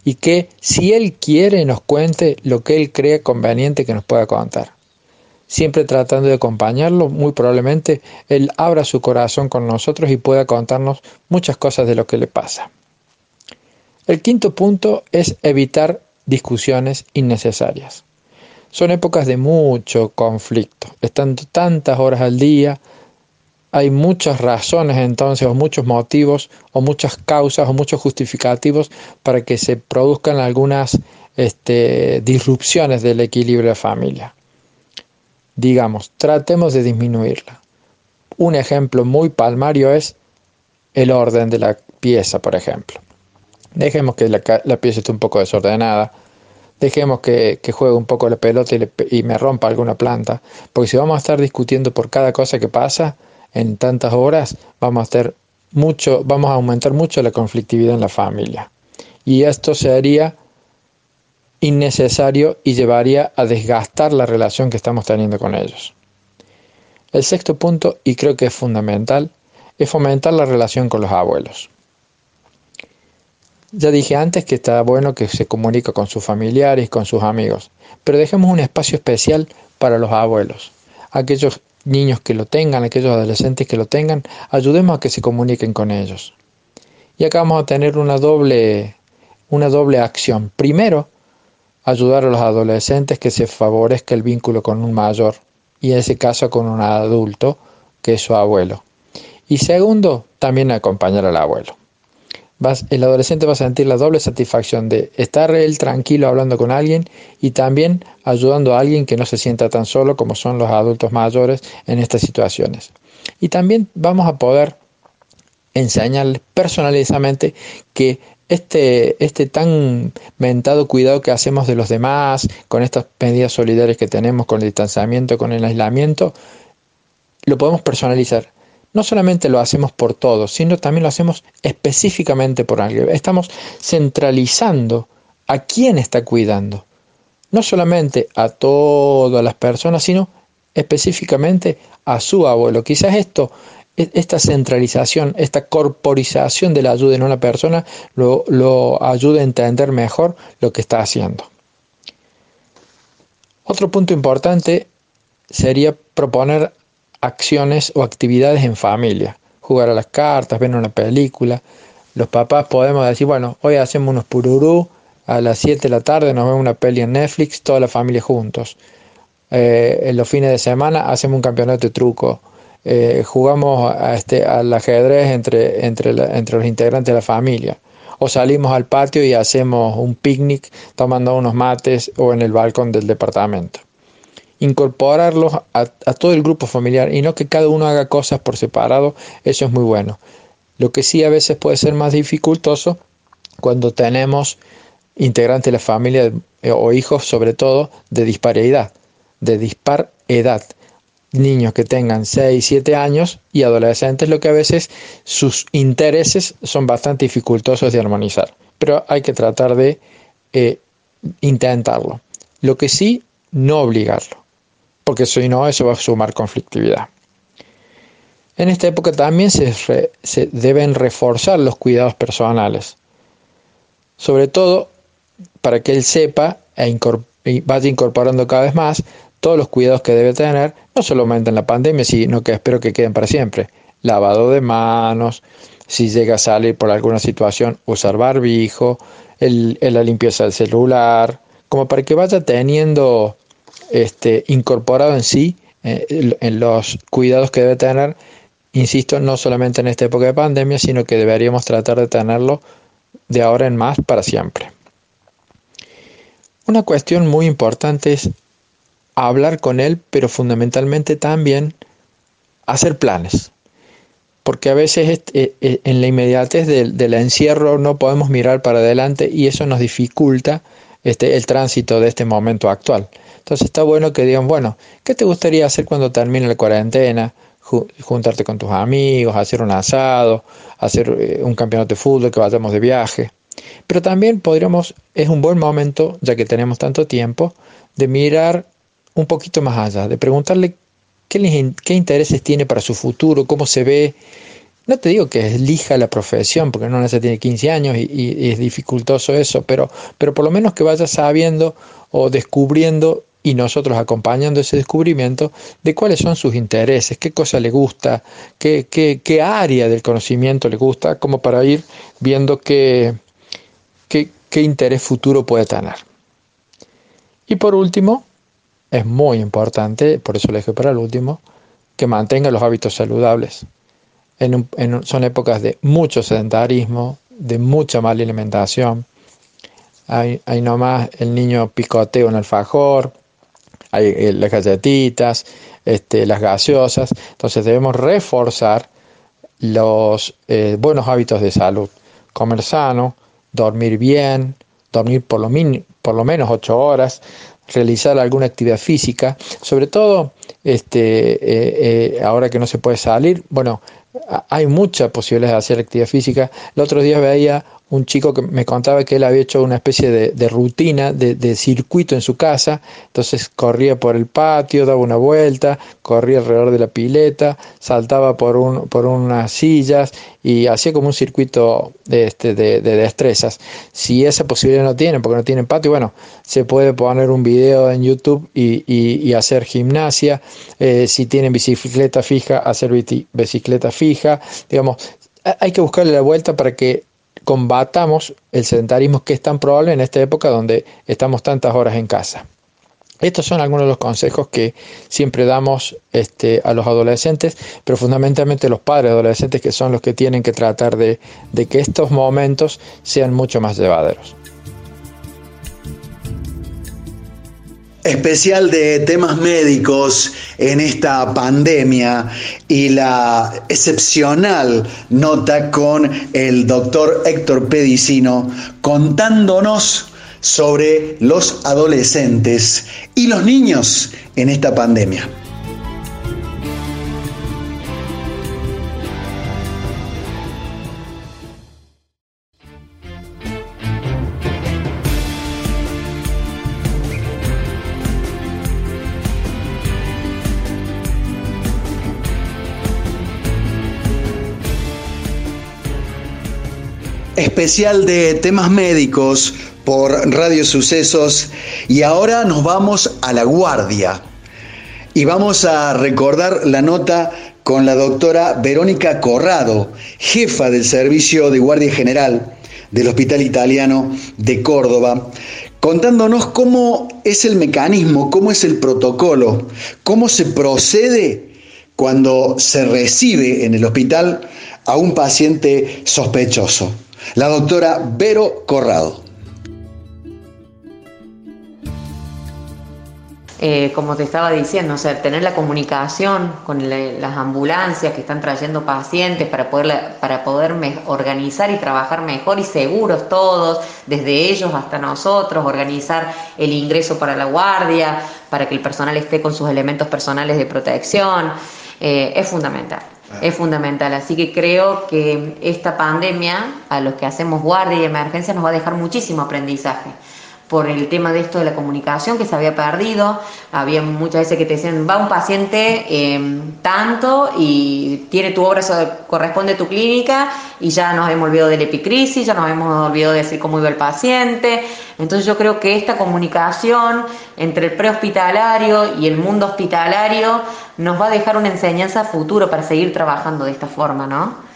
y que si Él quiere nos cuente lo que Él cree conveniente que nos pueda contar. Siempre tratando de acompañarlo, muy probablemente Él abra su corazón con nosotros y pueda contarnos muchas cosas de lo que le pasa. El quinto punto es evitar discusiones innecesarias. Son épocas de mucho conflicto, estando tantas horas al día, hay muchas razones entonces, o muchos motivos, o muchas causas, o muchos justificativos para que se produzcan algunas este, disrupciones del equilibrio de familia. Digamos, tratemos de disminuirla. Un ejemplo muy palmario es el orden de la pieza, por ejemplo. Dejemos que la, pieza esté un poco desordenada, dejemos que, juegue un poco la pelota y, me rompa alguna planta, porque si vamos a estar discutiendo por cada cosa que pasa, en tantas horas, vamos a tener mucho, vamos a aumentar mucho la conflictividad en la familia. Y esto sería innecesario y llevaría a desgastar la relación que estamos teniendo con ellos. El sexto punto, y creo que es fundamental, es fomentar la relación con los abuelos. Ya dije antes que está bueno que se comunique con sus familiares, con sus amigos, pero dejemos un espacio especial para los abuelos, aquellos niños que lo tengan, aquellos adolescentes que lo tengan, ayudemos a que se comuniquen con ellos. Y acá vamos a tener una doble, una doble acción. Primero, ayudar a los adolescentes que se favorezca el vínculo con un mayor y en ese caso con un adulto que es su abuelo. Y segundo, también acompañar al abuelo el adolescente va a sentir la doble satisfacción de estar él tranquilo hablando con alguien y también ayudando a alguien que no se sienta tan solo como son los adultos mayores en estas situaciones. Y también vamos a poder enseñarles personalizadamente que este, este tan mentado cuidado que hacemos de los demás, con estas medidas solidarias que tenemos, con el distanciamiento, con el aislamiento, lo podemos personalizar no solamente lo hacemos por todos, sino también lo hacemos específicamente por alguien. Estamos centralizando a quién está cuidando. No solamente a todas las personas, sino específicamente a su abuelo. Quizás esto, e-, esta centralización, esta corporización de la ayuda en una persona lo, lo ayude a entender mejor lo que está haciendo. Otro punto importante sería proponer acciones o actividades en familia, jugar a las cartas, ver una película. Los papás podemos decir, bueno, hoy hacemos unos pururú, a las 7 de la tarde nos vemos una peli en Netflix, toda la familia juntos. Eh, en los fines de semana hacemos un campeonato de truco. Eh, jugamos a este, al ajedrez entre, entre, entre los integrantes de la familia. O salimos al patio y hacemos un picnic tomando unos mates o en el balcón del departamento incorporarlos a, todo el grupo familiar y no que cada uno haga cosas por separado, eso es muy bueno. Lo que sí a veces puede ser más dificultoso cuando tenemos integrantes de la familia eh, o hijos sobre todo de disparidad, de dispar edad. Niños que tengan 6, 7 años y adolescentes, lo que a veces sus intereses son bastante dificultosos de armonizar. Pero hay que tratar de eh, intentarlo. Lo que sí, no obligarlo porque si no eso va a sumar conflictividad. En esta época también se, deben reforzar los cuidados personales, sobre todo para que él sepa e vaya incorporando cada vez más todos los cuidados que debe tener, no solamente en la pandemia, sino que espero que queden para siempre. Lavado de manos, si llega a salir por alguna situación, usar barbijo, la limpieza del celular, como para que vaya teniendo este, incorporado en sí eh, en los cuidados que debe tener, insisto, no solamente en esta época de pandemia, sino que deberíamos tratar de tenerlo de ahora en más para siempre. Una cuestión muy importante es hablar con él, pero fundamentalmente también hacer planes. Porque a veces eh, eh, en la inmediatez del, encierro no podemos mirar para adelante y eso nos dificulta este, el tránsito de este momento actual. Entonces está bueno que digan, bueno, ¿qué te gustaría hacer cuando termine la cuarentena? juntarte con tus amigos, hacer un asado, hacer eh, un campeonato de fútbol, que vayamos de viaje. Pero también podríamos, es un buen momento, ya que tenemos tanto tiempo, de mirar un poquito más allá, de preguntarle qué, qué intereses tiene para su futuro, cómo se ve, no te digo que elija la profesión, porque no se tiene 15 años y, es dificultoso eso, pero, pero por lo menos que vaya sabiendo o descubriendo y nosotros acompañando ese descubrimiento de cuáles son sus intereses, qué cosa le gusta, qué, qué, área del conocimiento le gusta, como para ir viendo qué, qué, qué interés futuro puede tener. Y por último, es muy importante, por eso le dejo para el último, que mantenga los hábitos saludables son épocas de mucho sedentarismo, de mucha mala alimentación. Hay, hay nomás el niño picoteo en el fajor, hay eh, las galletitas, este, las gaseosas. Entonces debemos reforzar los eh, buenos hábitos de salud. Comer sano, dormir bien, dormir por lo, por lo menos 8 horas, realizar alguna actividad física, sobre todo este, eh, ahora que no se puede salir, bueno, hay muchas posibilidades de hacer actividad física. El otro día veía un chico que me contaba que él había hecho una especie de, rutina, de, circuito en su casa, entonces corría por el patio, daba una vuelta, corría alrededor de la pileta, saltaba por, un, por unas sillas y hacía como un circuito de, este, de, destrezas. Si esa posibilidad no tienen, porque no tienen patio, bueno, se puede poner un video en YouTube y, hacer gimnasia. Eh, si tienen bicicleta fija, hacer bicicleta fija. Digamos, hay que buscarle la vuelta para que combatamos el sedentarismo que es tan probable en esta época donde estamos tantas horas en casa. Estos son algunos de los consejos que siempre damos este, a los adolescentes, pero fundamentalmente los padres adolescentes que son los que tienen que tratar de, de que estos momentos sean mucho más llevaderos. Especial de temas médicos en esta pandemia y la excepcional nota con el doctor Héctor Pedicino contándonos sobre los adolescentes y los niños en esta pandemia. Especial de temas médicos por Radio Sucesos. Y ahora nos vamos a la guardia. Y vamos a recordar la nota con la doctora Verónica Corrado, jefa del Servicio de Guardia General del Hospital Italiano de Córdoba, contándonos cómo es el mecanismo, cómo es el protocolo, cómo se procede cuando se recibe en el hospital a un paciente sospechoso la doctora Vero Corrado. Eh, como te estaba diciendo, o sea, tener la comunicación con las ambulancias que están trayendo pacientes para poder, para organizar y trabajar mejor y seguros todos, desde ellos hasta nosotros, organizar el ingreso para la guardia, para que el personal esté con sus elementos personales de protección, eh, es fundamental. Es fundamental, así que creo que esta pandemia, a los que hacemos guardia y emergencia, nos va a dejar muchísimo aprendizaje por el tema de esto de la comunicación que se había perdido. Había muchas veces que te decían, va un paciente eh, tanto y tiene tu obra, corresponde a tu clínica y ya nos hemos olvidado de la epicrisis, ya nos hemos olvidado de decir cómo iba el paciente. Entonces yo creo que esta comunicación entre el prehospitalario y el mundo hospitalario nos va a dejar una enseñanza futuro para seguir trabajando de esta forma, ¿no?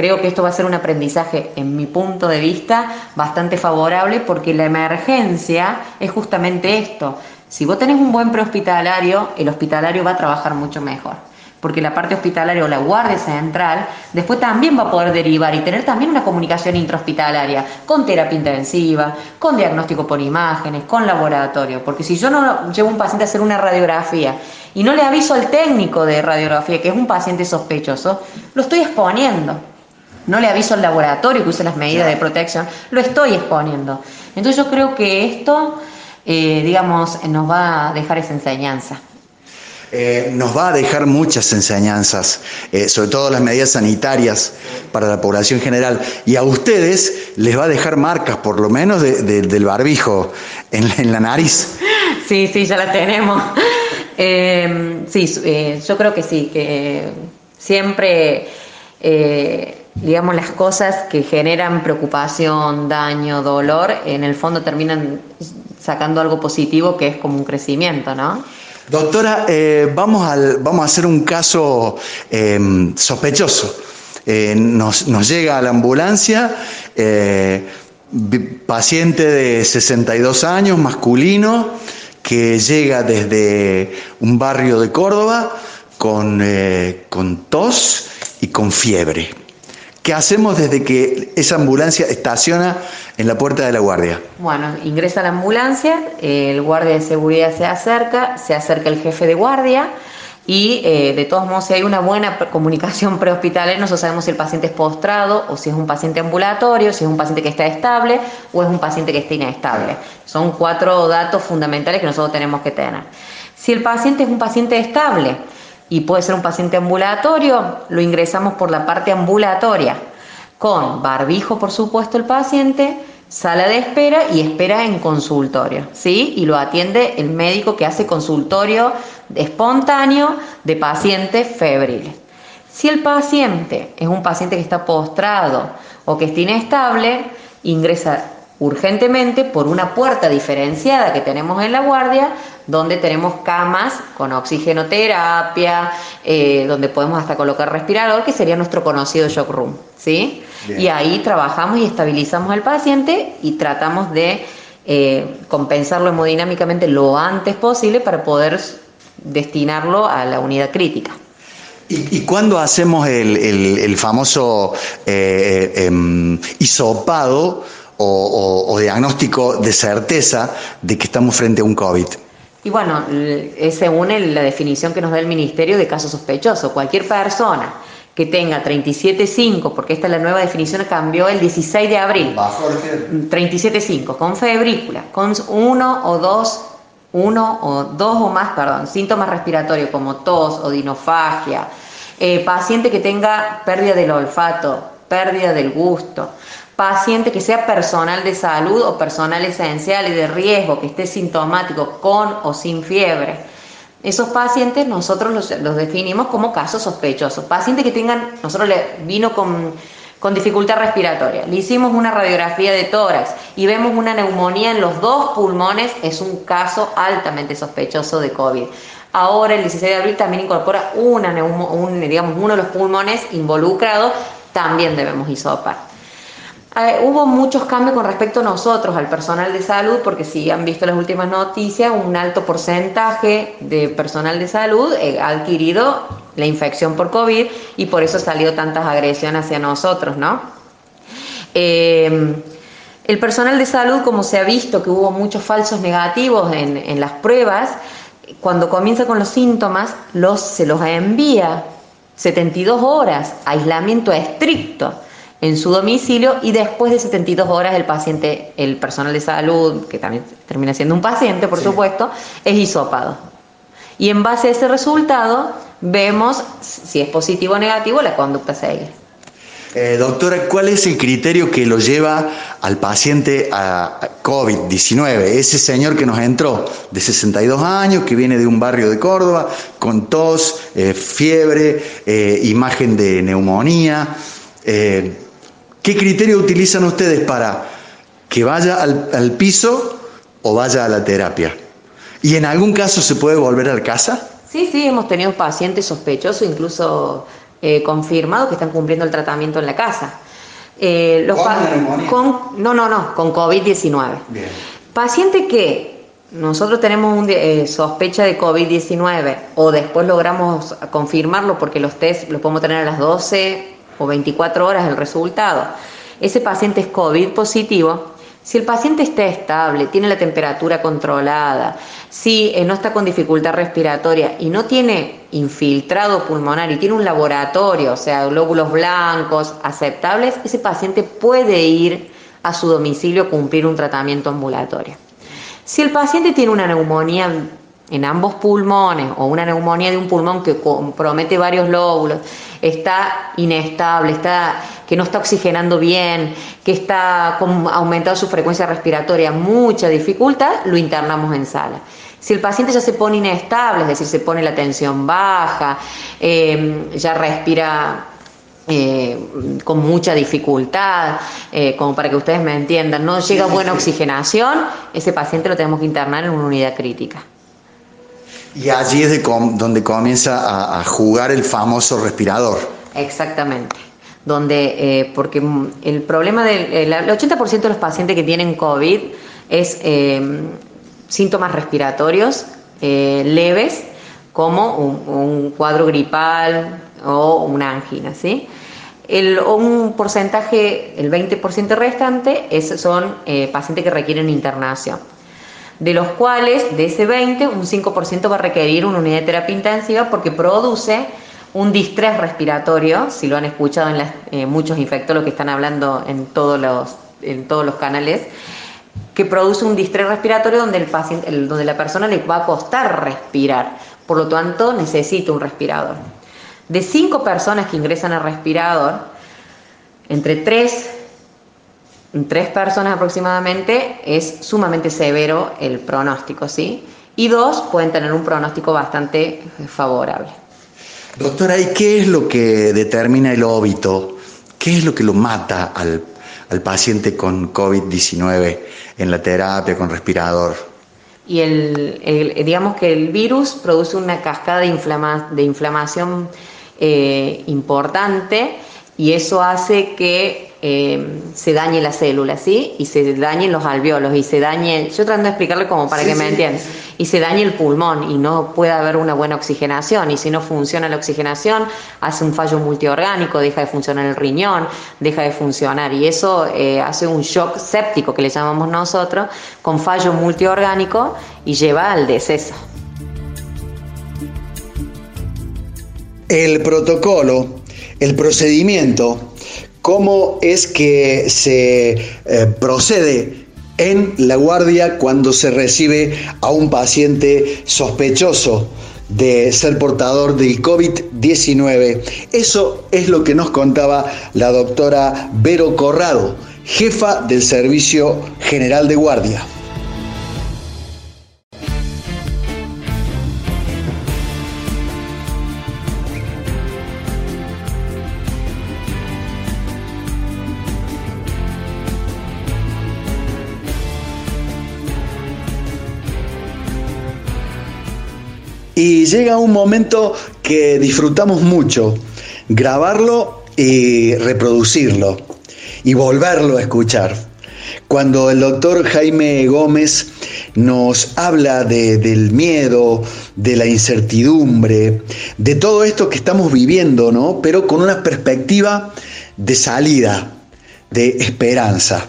Creo que esto va a ser un aprendizaje, en mi punto de vista, bastante favorable porque la emergencia es justamente esto. Si vos tenés un buen prehospitalario, el hospitalario va a trabajar mucho mejor. Porque la parte hospitalaria o la guardia central después también va a poder derivar y tener también una comunicación intrahospitalaria con terapia intensiva, con diagnóstico por imágenes, con laboratorio. Porque si yo no llevo un paciente a hacer una radiografía y no le aviso al técnico de radiografía que es un paciente sospechoso, lo estoy exponiendo no le aviso al laboratorio que use las medidas de protección, lo estoy exponiendo. Entonces yo creo que esto, eh, digamos, nos va a dejar esa enseñanza. Eh, nos va a dejar muchas enseñanzas, eh, sobre todo las medidas sanitarias para la población general. Y a ustedes les va a dejar marcas, por lo menos del barbijo en, la nariz. Sí, sí, ya la tenemos. sí, yo creo que sí, que siempre digamos, las cosas que generan preocupación, daño, dolor, en el fondo terminan sacando algo positivo que es como un crecimiento, ¿no? Doctora, eh, vamos, al, vamos a hacer un caso em, sospechoso. Eh, nos, nos, llega a la ambulancia paciente de 62 años, masculino, que llega desde un barrio de Córdoba con, eh, con tos y con fiebre. ¿Qué hacemos desde que esa ambulancia estaciona en la puerta de la guardia? Bueno, ingresa la ambulancia, el guardia de seguridad se acerca, se acerca el jefe de guardia, y eh, de todos modos, si hay una buena comunicación prehospitalaria, nosotros sabemos si el paciente es postrado o si es un paciente ambulatorio, si es un paciente que está estable o es un paciente que está inestable. Son cuatro datos fundamentales que nosotros tenemos que tener. Si el paciente es un paciente estable y puede ser un paciente ambulatorio, lo ingresamos por la parte ambulatoria, con barbijo, por supuesto, el paciente, sala de espera y espera en consultorio, ¿sí? Y lo atiende el médico que hace consultorio espontáneo de pacientes febriles. Si el paciente es un paciente que está postrado o que está inestable, ingresa urgentemente por una puerta diferenciada que tenemos en la guardia, donde tenemos camas con oxigenoterapia, eh, donde podemos hasta colocar respirador, que sería nuestro conocido shock room. ¿sí? Y ahí trabajamos y estabilizamos al paciente y tratamos de eh, compensarlo hemodinámicamente lo antes posible para poder destinarlo a la unidad crítica. ¿Y, cuándo hacemos el, famoso eh, em, hisopado o, diagnóstico de certeza de que estamos frente a un COVID? Y bueno, es según la definición que nos da el Ministerio de caso sospechoso. Cualquier persona que tenga 37.5, porque esta es la nueva definición, cambió el 16 de abril. 37.5, con febrícula, con uno o dos uno o dos o más, perdón, síntomas respiratorios como tos o dinofagia, eh, paciente que tenga pérdida del olfato, pérdida del gusto, paciente que sea personal de salud o personal esencial y de riesgo, que esté sintomático con o sin fiebre. Esos pacientes nosotros los, definimos como casos sospechosos. Pacientes que tengan, nosotros le vino con con dificultad respiratoria. Le hicimos una radiografía de tórax y vemos una neumonía en los dos pulmones, es un caso altamente sospechoso de COVID. Ahora, el 16 de abril también incorpora una un, digamos, uno de los pulmones involucrados, también debemos hisopar. Eh, hubo muchos cambios con respecto a nosotros, al personal de salud, porque si han visto las últimas noticias, un alto porcentaje de personal de salud eh, ha adquirido la infección por COVID y por eso salió tantas agresiones hacia nosotros, ¿no? Eh, el personal de salud, como se ha visto que hubo muchos falsos negativos en, en las pruebas, cuando comienza con los síntomas, los, se los envía 72 horas, aislamiento estricto en su domicilio y después de 72 horas el paciente, el personal de salud, que también termina siendo un paciente, por supuesto, es hisopado. Y en base a ese resultado vemos si es positivo o negativo la conducta seguir. Eh, doctora, ¿cuál es el criterio que lo lleva al paciente a COVID-19? Ese señor que nos entró de 62 años, que viene de un barrio de Córdoba, con tos, eh, fiebre, eh, imagen de neumonía. ¿Qué criterio utilizan ustedes para que vaya al, piso o vaya a la terapia? ¿Y en algún caso se puede volver a casa? Sí, sí, hemos tenido pacientes sospechosos, incluso eh, confirmados, que están cumpliendo el tratamiento en la casa. Eh, los ¿Con, no, no, no, con COVID-19. Paciente que nosotros tenemos un, eh, sospecha de COVID-19 o después logramos confirmarlo porque los test los podemos tener a las 12 o 24 horas el resultado, ese paciente es COVID positivo, si el paciente está estable, tiene la temperatura controlada, si eh, no está con dificultad respiratoria y no tiene infiltrado pulmonar y tiene un laboratorio, o sea, glóbulos blancos aceptables, ese paciente puede ir a su domicilio a cumplir un tratamiento ambulatorio. Si el paciente tiene una neumonía en ambos pulmones o una neumonía de un pulmón que compromete varios lóbulos, está inestable, está, que no está oxigenando bien, que está con aumentado su frecuencia respiratoria, mucha dificultad, lo internamos en sala. Si el paciente ya se pone inestable, es decir, se pone la tensión baja, eh, ya respira eh, con mucha dificultad, eh, como para que ustedes me entiendan, no llega buena oxigenación, ese paciente lo tenemos que internar en una unidad crítica. Y allí es donde comienza a, jugar el famoso respirador. Exactamente. Donde, eh, porque el problema del el 80% de los pacientes que tienen COVID es síntomas respiratorios leves, como un cuadro gripal, o una angina, ¿sí? El, un porcentaje, el 20% restante, es, son eh, pacientes que requieren internación. De los cuales, de ese 20, un 5% va a requerir una unidad de terapia intensiva porque produce un distrés respiratorio, si lo han escuchado en eh, muchos infectólogos que están hablando en todos los, en todos los canales, que produce un distrés respiratorio donde, el paciente, donde la persona le va a costar respirar, por lo tanto necesita un respirador. De cinco personas que ingresan al respirador, entre tres, tres personas aproximadamente, es sumamente severo el pronóstico, ¿sí? Y dos pueden tener un pronóstico bastante favorable. Doctora, ¿y qué es lo que determina el óbito? ¿Qué es lo que lo mata al, paciente con COVID-19 en la terapia con respirador? Y el, digamos que el virus produce una cascada de, inflama, de inflamación eh, importante y eso hace que eh, se dañe la célula, ¿sí? Y se dañen los alveolos y se dañe, yo tratando de explicarle como para que me entiendan, y se dañe el pulmón y no puede haber una buena oxigenación y si no funciona la oxigenación hace un fallo multiorgánico, deja de funcionar el riñón, deja de funcionar y eso eh, hace un shock séptico que le llamamos nosotros con fallo multiorgánico y lleva al deceso. el protocolo, el procedimiento, cómo es que se eh, procede en la guardia cuando se recibe a un paciente sospechoso de ser portador del COVID-19. Eso es lo que nos contaba la doctora Vero Corrado, jefa del Servicio General de Guardia. Llega un momento que disfrutamos mucho, grabarlo y reproducirlo y volverlo a escuchar. Cuando el doctor Jaime Gómez nos habla del miedo, de la incertidumbre, de todo esto que estamos viviendo, ¿no? Pero con una perspectiva de salida, de esperanza.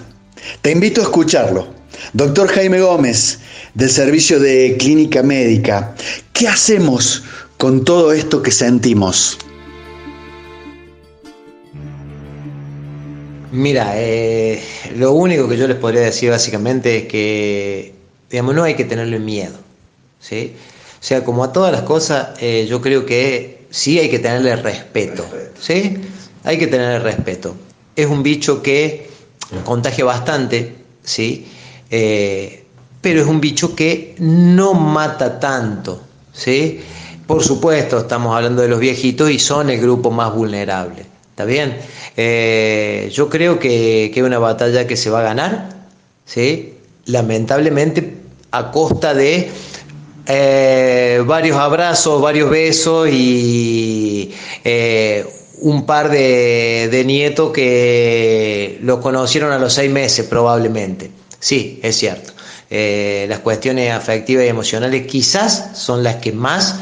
Te invito a escucharlo. Doctor Jaime Gómez, del Servicio de Clínica Médica, ¿qué hacemos con todo esto que sentimos? Mira, eh, lo único que yo les podría decir básicamente es que, digamos, no hay que tenerle miedo, ¿sí? O sea, como a todas las cosas, eh, yo creo que sí hay que tenerle respeto, ¿sí? Hay que tenerle respeto. Es un bicho que contagia bastante, ¿sí? Eh, pero es un bicho que no mata tanto, ¿sí? Por supuesto, estamos hablando de los viejitos y son el grupo más vulnerable, ¿está bien? Eh, yo creo que, es una batalla que se va a ganar, ¿sí? Lamentablemente a costa de eh, varios abrazos, varios besos y un par de, de nietos que lo conocieron a los seis meses probablemente. Sí, es cierto. Eh, las cuestiones afectivas y emocionales quizás son las que más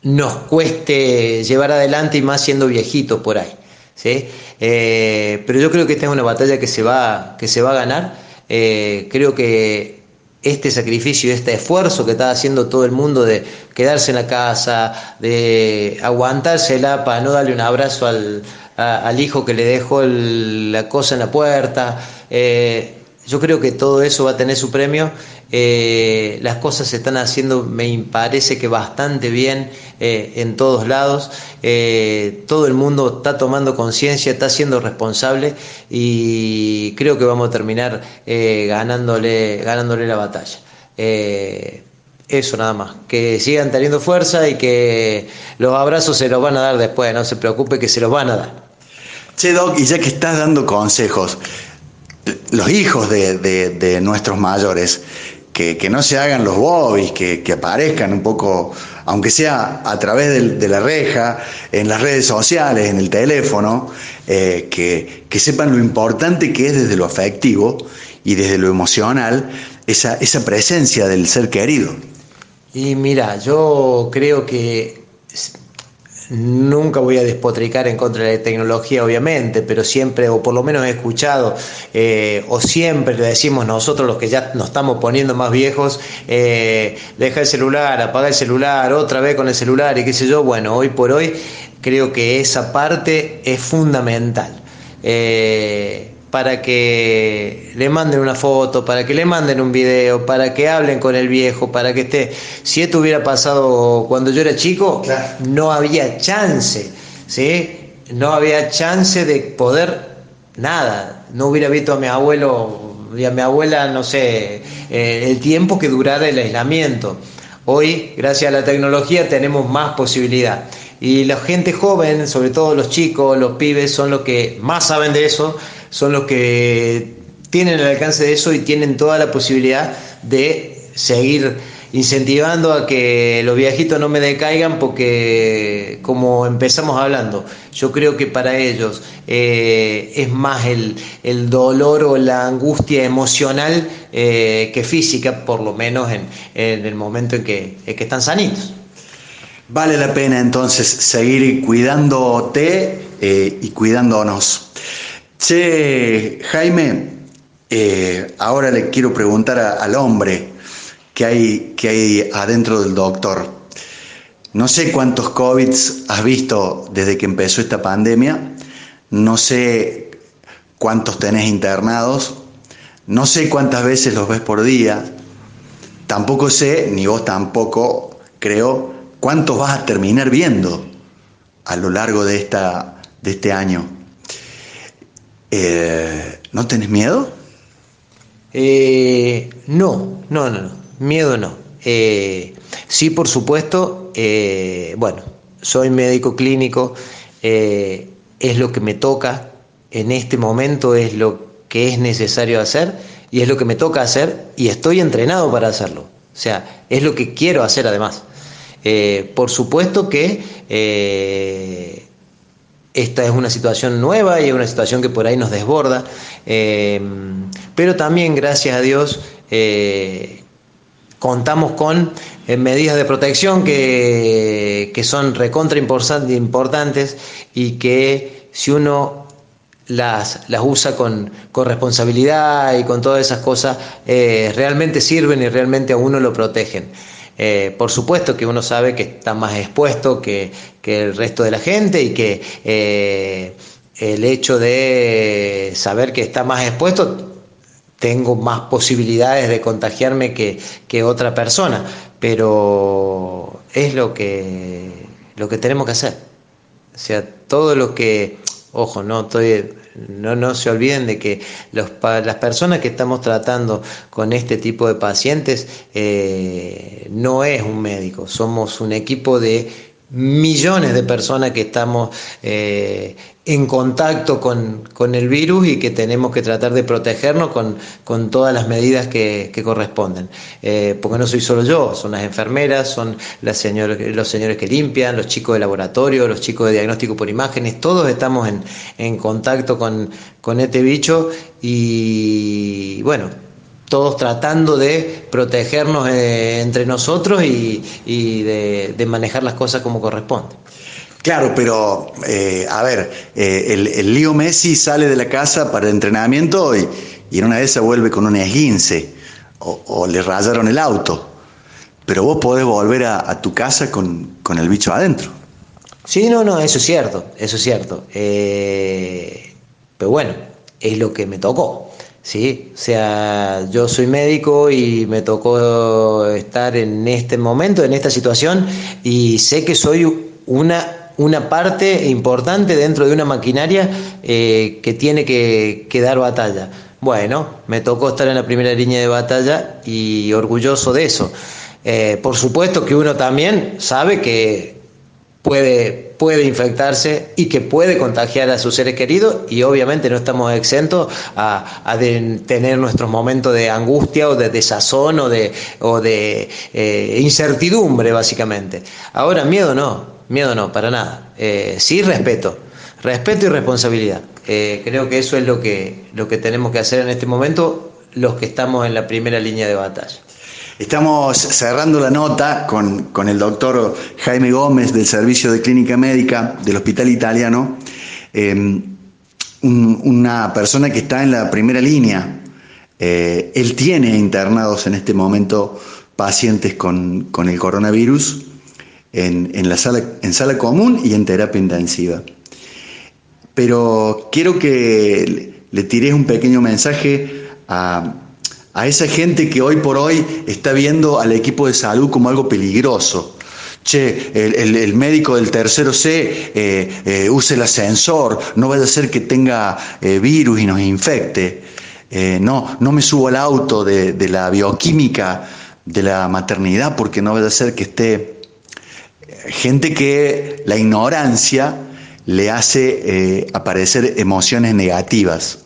nos cueste llevar adelante y más siendo viejitos por ahí. ¿sí? Eh, pero yo creo que esta es una batalla que se va, que se va a ganar. Eh, creo que este sacrificio, este esfuerzo que está haciendo todo el mundo de quedarse en la casa, de aguantársela para no darle un abrazo al, al hijo que le dejó la cosa en la puerta, yo creo que todo eso va a tener su premio. Eh, las cosas se están haciendo, me parece que bastante bien eh, en todos lados. Eh, todo el mundo está tomando conciencia, está siendo responsable y creo que vamos a terminar ganándole, ganándole la batalla. eso nada más, que sigan teniendo fuerza y que los abrazos se los van a dar después, no se preocupe que se los van a dar. Che, Doc, y ya que estás dando consejos, los hijos de, nuestros mayores, que, no se hagan los bobbies, que, aparezcan un poco, aunque sea a través de, la reja, en las redes sociales, en el teléfono, eh, que, que, sepan lo importante que es desde lo afectivo y desde lo emocional esa, esa presencia del ser querido. Y mira, yo creo que Nunca voy a despotricar en contra de la tecnología, obviamente, pero siempre, o por lo menos he escuchado, eh, o siempre le decimos nosotros los que ya nos estamos poniendo más viejos, eh, deja el celular, apaga el celular, otra vez con el celular y qué sé yo. Bueno, hoy por hoy creo que esa parte es fundamental. Eh, para que le manden una foto, para que le manden un video, para que hablen con el viejo, para que esté. Si esto hubiera pasado cuando yo era chico, no había chance, ¿sí? No había chance de poder nada. No hubiera visto a mi abuelo y a mi abuela, no sé, eh, el tiempo que durara el aislamiento. Hoy, gracias a la tecnología, tenemos más posibilidad. Y la gente joven, sobre todo los chicos, los pibes, son los que más saben de eso son los que tienen el alcance de eso y tienen toda la posibilidad de seguir incentivando a que los viejitos no me decaigan porque como empezamos hablando, yo creo que para ellos eh, es más el, dolor o la angustia emocional eh, que física, por lo menos en, el momento en que, están sanitos. Vale la pena entonces seguir cuidándote eh, y cuidándonos. Che, Jaime, eh, ahora le quiero preguntar al hombre que hay, que hay adentro del doctor. No sé cuántos COVID has visto desde que empezó esta pandemia, no sé cuántos tenés internados, no sé cuántas veces los ves por día, tampoco sé, ni vos tampoco creo, cuántos vas a terminar viendo a lo largo de, esta, de este año. Eh, ¿No tenés miedo? Eh, no, no, no, miedo no. Eh, sí, por supuesto, bueno, soy médico clínico, es lo que me toca en este momento, es lo que es necesario hacer y es lo que me toca hacer y estoy entrenado para hacerlo. O sea, es lo que quiero hacer además. por supuesto que esta es una situación nueva y es una situación que por ahí nos desborda, eh, pero también gracias a Dios eh, contamos con eh, medidas de protección que, son recontra importantes y que si uno las, las usa con, con, responsabilidad y con todas esas cosas, realmente sirven y realmente a uno lo protegen. Eh, por supuesto que uno sabe que está más expuesto que, el resto de la gente y que eh, el hecho de saber que está más expuesto, tengo más posibilidades de contagiarme que, otra persona, pero es lo que, lo que tenemos que hacer. O sea, todo lo que, ojo, no estoy no, no se olviden de que los, las personas que estamos tratando con este tipo de pacientes eh, no es un médico, somos un equipo de millones de personas que estamos eh, en contacto con, el virus y que tenemos que tratar de protegernos con, todas las medidas que, corresponden. Eh, porque no soy solo yo, son las enfermeras, son las los señores que limpian, los chicos de laboratorio, los chicos de diagnóstico por imágenes, todos estamos en, contacto con, este bicho y bueno, todos tratando de protegernos eh, entre nosotros y, de, manejar las cosas como corresponde. Claro, pero eh, a ver, eh, el, el, Lío Messi sale de la casa para el entrenamiento y, en una vez se vuelve con un esguince o, le rayaron el auto. Pero vos podés volver a, tu casa con, el bicho adentro. Sí, no, no, eso es cierto, eso es cierto. pero bueno, es lo que me tocó. Sí, o sea, yo soy médico y me tocó estar en este momento, en esta situación, y sé que soy una, una parte importante dentro de una maquinaria eh, que tiene que, dar batalla. Bueno, me tocó estar en la primera línea de batalla y orgulloso de eso. Eh, por supuesto que uno también sabe que puede puede infectarse y que puede contagiar a sus seres queridos y obviamente no estamos exentos a, tener nuestros momentos de angustia o de desazón o de, o de eh, incertidumbre básicamente. Ahora miedo no, miedo no, para nada. Eh, sí respeto, respeto y responsabilidad. Eh, creo que eso es lo que, lo que tenemos que hacer en este momento los que estamos en la primera línea de batalla. Estamos cerrando la nota con, el doctor Jaime Gómez del Servicio de Clínica Médica del Hospital Italiano, em, una persona que está en la primera línea. Eh, él tiene internados en este momento pacientes con, el coronavirus en, la sala, en sala común y en terapia intensiva. Pero quiero que le tires un pequeño mensaje a a esa gente que hoy por hoy está viendo al equipo de salud como algo peligroso. Che, el, médico del tercero C eh, eh, use el ascensor, no vaya a ser que tenga eh, virus y nos infecte. no, no me subo al auto de, de, la bioquímica de la maternidad porque no vaya a ser que esté gente que la ignorancia le hace aparecer emociones negativas.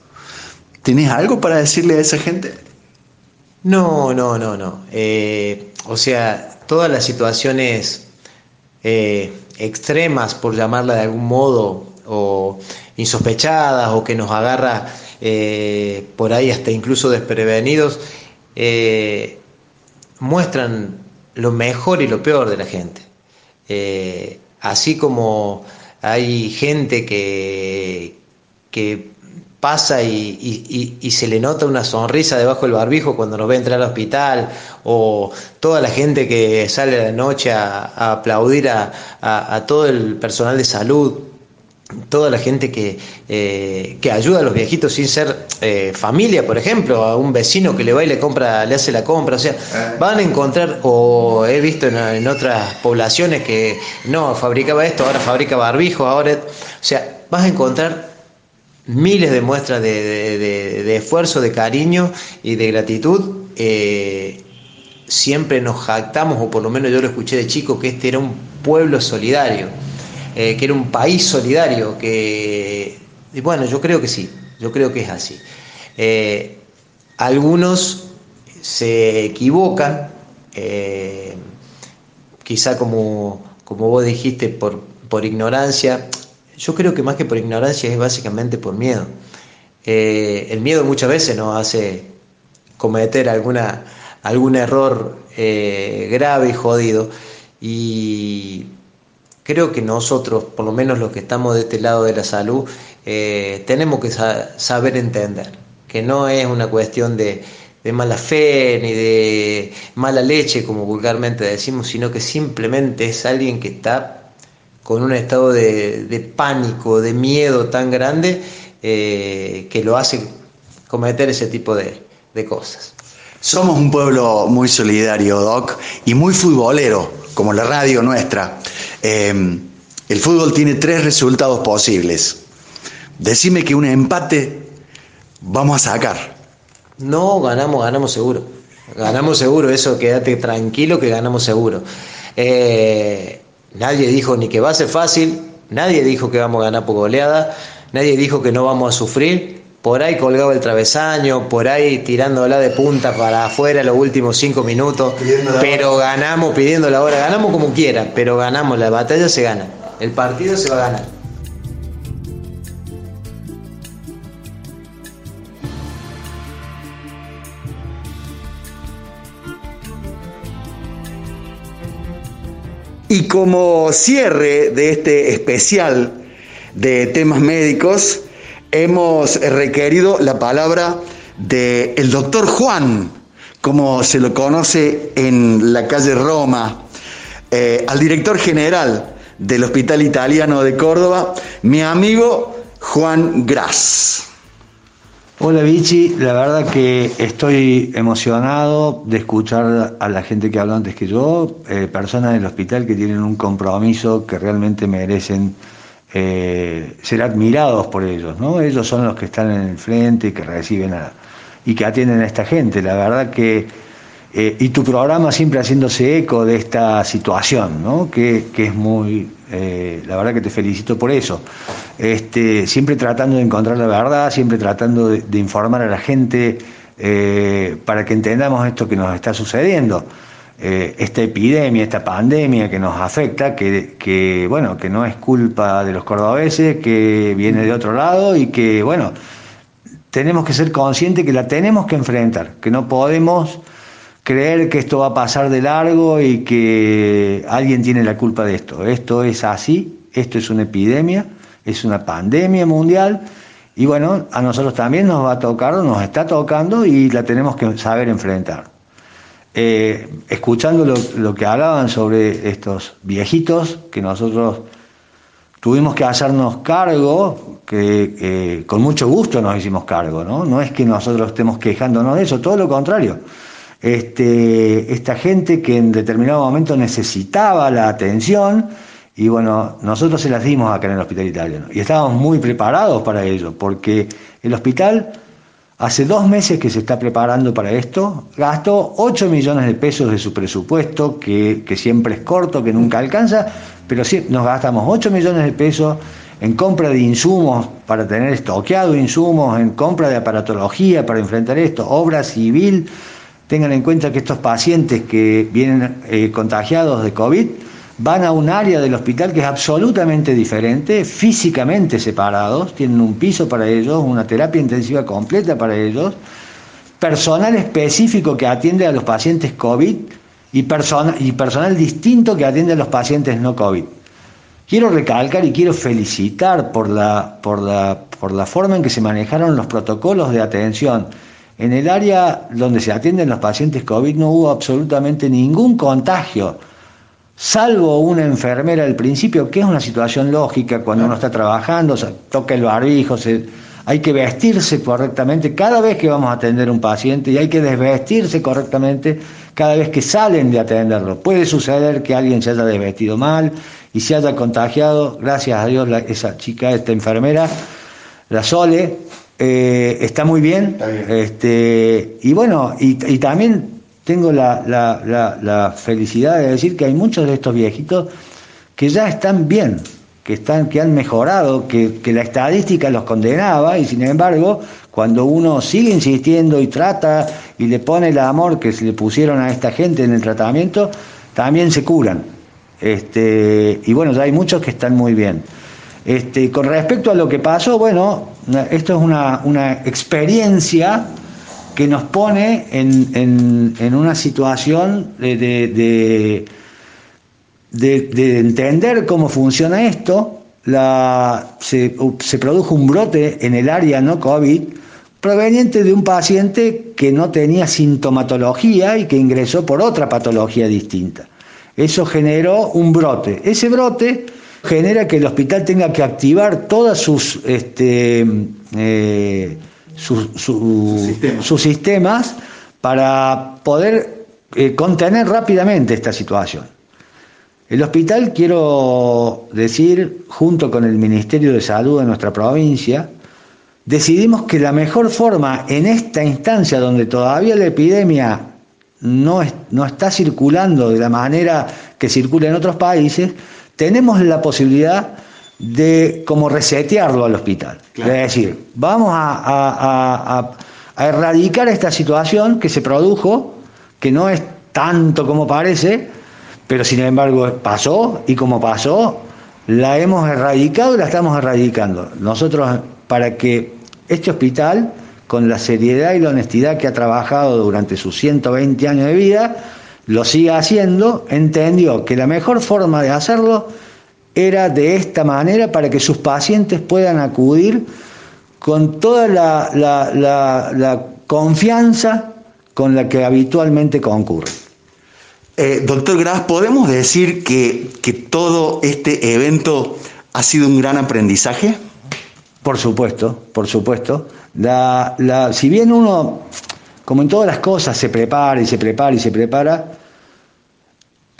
¿Tienes algo para decirle a esa gente? No, no, no, no. Eh, o sea, todas las situaciones eh, extremas, por llamarla de algún modo, o insospechadas, o que nos agarra eh, por ahí hasta incluso desprevenidos, muestran lo mejor y lo peor de la gente. así como hay gente que, que pasa y, se le nota una sonrisa debajo del barbijo cuando nos ve entrar al hospital, o toda la gente que sale a la noche a, aplaudir a, todo el personal de salud, toda la gente que, eh, que ayuda a los viejitos sin ser eh, familia, por ejemplo, a un vecino que le va y le compra, le hace la compra, o sea, van a encontrar, o he visto en otras poblaciones que no, fabricaba esto, ahora fabrica barbijo, ahora, o sea, vas a encontrar miles de muestras de, esfuerzo, de cariño y de gratitud. Eh, siempre nos jactamos, o por lo menos yo lo escuché de chico, que este era un pueblo solidario, eh, que era un país solidario, que, y bueno, yo creo que sí, yo creo que es así. Eh, algunos se equivocan, quizá como, como vos dijiste, por, por ignorancia, yo creo que más que por ignorancia es básicamente por miedo. Eh, el miedo muchas veces nos hace cometer alguna, algún error eh, grave y jodido. Y creo que nosotros, por lo menos los que estamos de este lado de la salud, eh, tenemos que saber entender que no es una cuestión de, de mala fe ni de mala leche, como vulgarmente decimos, sino que simplemente es alguien que está con un estado de, pánico, de miedo tan grande eh, que lo hace cometer ese tipo de, cosas. Somos un pueblo muy solidario, Doc, y muy futbolero, como la radio nuestra. Eh, el fútbol tiene tres resultados posibles. Decime que un empate vamos a sacar. No, ganamos, ganamos seguro. Ganamos seguro, eso quédate tranquilo que ganamos seguro. Eh, Nadie dijo ni que va a ser fácil, nadie dijo que vamos a ganar por goleada, nadie dijo que no vamos a sufrir. Por ahí colgado el travesaño, por ahí tirándola de punta para afuera los últimos cinco minutos, pero ganamos pidiendo la hora, ganamos como quiera, pero ganamos, la batalla se gana, el partido se va a ganar. Y como cierre de este especial de temas médicos, hemos requerido la palabra del el doctor Juan, como se lo conoce en la calle Roma, eh, al director general del Hospital Italiano de Córdoba, mi amigo Juan Gras. Hola Vichy, la verdad que estoy emocionado de escuchar a la gente que habló antes que yo, eh, personas del hospital que tienen un compromiso que realmente merecen eh, ser admirados por ellos, ¿no? Ellos son los que están en el frente, que reciben y que atienden a esta gente. La verdad que Eh, y tu programa siempre haciéndose eco de esta situación, ¿no? que, es muy, eh, la verdad que te felicito por eso. Este, siempre tratando de encontrar la verdad, siempre tratando de, informar a la gente eh, para que entendamos esto que nos está sucediendo. esta epidemia, esta pandemia que nos afecta, que, que, bueno, que no es culpa de los cordobeses, que viene de otro lado y que, bueno, tenemos que ser conscientes que la tenemos que enfrentar, que no podemos creer que esto va a pasar de largo y que alguien tiene la culpa de esto. Esto es así, esto es una epidemia, es una pandemia mundial y bueno, a nosotros también nos va a tocar, nos está tocando y la tenemos que saber enfrentar. Eh, escuchando lo, que hablaban sobre estos viejitos que nosotros tuvimos que hacernos cargo, que con mucho gusto nos hicimos cargo, ¿no? No es que nosotros estemos quejándonos de eso, todo lo contrario este, esta gente que en determinado momento necesitaba la atención y bueno, nosotros se las dimos acá en el hospital italiano y estábamos muy preparados para ello, porque el hospital hace dos meses que se está preparando para esto, gastó 8 millones de pesos de su presupuesto, que, siempre es corto, que nunca alcanza, pero sí, nos gastamos 8 millones de pesos en compra de insumos para tener estoqueado insumos, en compra de aparatología para enfrentar esto, obra civil Tengan en cuenta que estos pacientes que vienen eh, contagiados de COVID van a un área del hospital que es absolutamente diferente, físicamente separados, tienen un piso para ellos, una terapia intensiva completa para ellos, personal específico que atiende a los pacientes COVID y, y personal distinto que atiende a los pacientes no COVID. Quiero recalcar y quiero felicitar por la, por la, por la forma en que se manejaron los protocolos de atención en el área donde se atienden los pacientes COVID no hubo absolutamente ningún contagio, salvo una enfermera al principio, que es una situación lógica cuando uno está trabajando, se toca el barbijo, hay que vestirse correctamente cada vez que vamos a atender un paciente y hay que desvestirse correctamente cada vez que salen de atenderlo. Puede suceder que alguien se haya desvestido mal y se haya contagiado, gracias a Dios esa chica, esta enfermera, la Sole, eh, está muy bien. Este, y bueno, y, también tengo la, felicidad de decir que hay muchos de estos viejitos que ya están bien, que, están, que han mejorado, que, la estadística los condenaba y sin embargo, cuando uno sigue insistiendo y trata y le pone el amor que se le pusieron a esta gente en el tratamiento, también se curan. Este, y bueno, ya hay muchos que están muy bien. Este, con respecto a lo que pasó, bueno, esto es una, experiencia que nos pone en, una situación de, de, entender cómo funciona esto. se, se, produjo un brote en el área no COVID proveniente de un paciente que no tenía sintomatología y que ingresó por otra patología distinta. Eso generó un brote. Ese brote genera que el hospital tenga que activar todas sus, este, eh, sus sistemas para poder eh, contener rápidamente esta situación. El hospital, quiero decir, junto con el Ministerio de Salud de nuestra provincia, decidimos que la mejor forma en esta instancia donde todavía la epidemia no, no está circulando de la manera que circula en otros países, tenemos la posibilidad de como resetearlo al hospital. Es decir, vamos a, erradicar esta situación que se produjo, que no es tanto como parece, pero sin embargo pasó y como pasó, la hemos erradicado y la estamos erradicando. Nosotros, para que este hospital, con la seriedad y la honestidad que ha trabajado durante sus 120 años de vida, lo siga haciendo, entendió que la mejor forma de hacerlo era de esta manera para que sus pacientes puedan acudir con toda la, confianza con la que habitualmente concurren. Eh, doctor Gras, ¿podemos decir que, que todo este evento ha sido un gran aprendizaje? Por supuesto, por supuesto. si bien uno, como en todas las cosas, se prepara y se prepara y se prepara,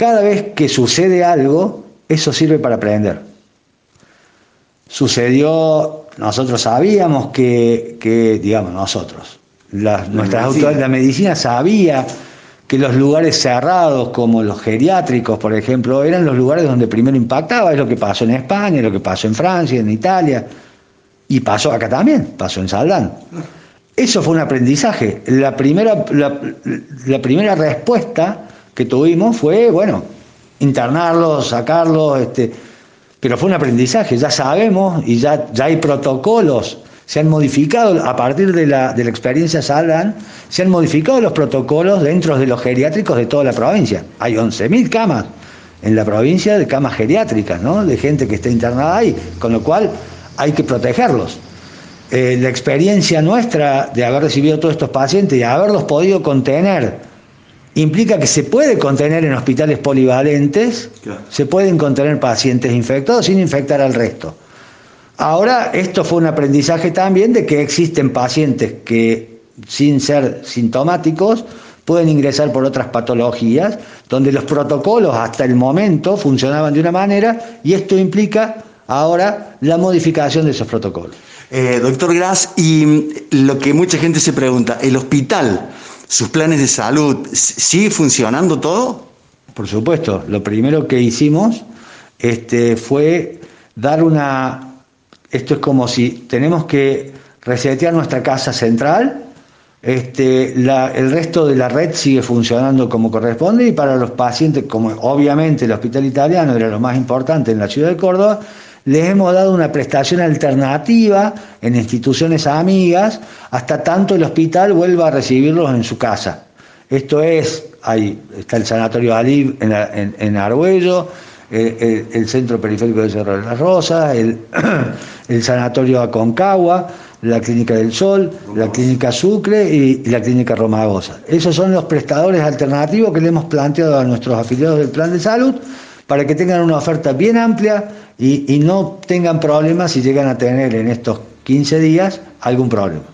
cada vez que sucede algo, eso sirve para aprender. Sucedió, nosotros sabíamos que, digamos, nosotros, la, nuestras medicina. la medicina sabía que los lugares cerrados, como los geriátricos, por ejemplo, eran los lugares donde primero impactaba, es lo que pasó en España, lo que pasó en Francia, en Italia, y pasó acá también, pasó en Saldán. Eso fue un aprendizaje. La primera, la, primera respuesta que tuvimos fue, bueno, internarlos, sacarlos, este, pero fue un aprendizaje, ya sabemos y ya, ya hay protocolos, se han modificado a partir de la, de la experiencia Saldan, se han modificado los protocolos dentro de los geriátricos de toda la provincia. Hay 11.000 camas en la provincia de camas geriátricas, ¿no? de gente que está internada ahí, con lo cual hay que protegerlos. Eh, la experiencia nuestra de haber recibido todos estos pacientes y haberlos podido contener implica que se puede contener en hospitales polivalentes, se pueden contener pacientes infectados sin infectar al resto. Ahora, esto fue un aprendizaje también de que existen pacientes que, sin ser sintomáticos, pueden ingresar por otras patologías, donde los protocolos hasta el momento funcionaban de una manera y esto implica ahora la modificación de esos protocolos. Eh, doctor Gras, y lo que mucha gente se pregunta, ¿el hospital sus planes de salud, ¿sigue funcionando todo? Por supuesto, lo primero que hicimos este, fue dar una... Esto es como si tenemos que resetear nuestra casa central, este, el resto de la red sigue funcionando como corresponde y para los pacientes, como obviamente el hospital italiano era lo más importante en la ciudad de Córdoba, les hemos dado una prestación alternativa en instituciones amigas hasta tanto el hospital vuelva a recibirlos en su casa. Esto es, ahí está el Sanatorio Alib en, en, Argüello, el, Centro Periférico de Cerro de las Rosas, el, el Sanatorio Aconcagua, la Clínica del Sol, la Clínica Sucre y, la Clínica Romagosa. Esos son los prestadores alternativos que le hemos planteado a nuestros afiliados del Plan de Salud para que tengan una oferta bien amplia y, no tengan problemas si llegan a tener en estos 15 días algún problema.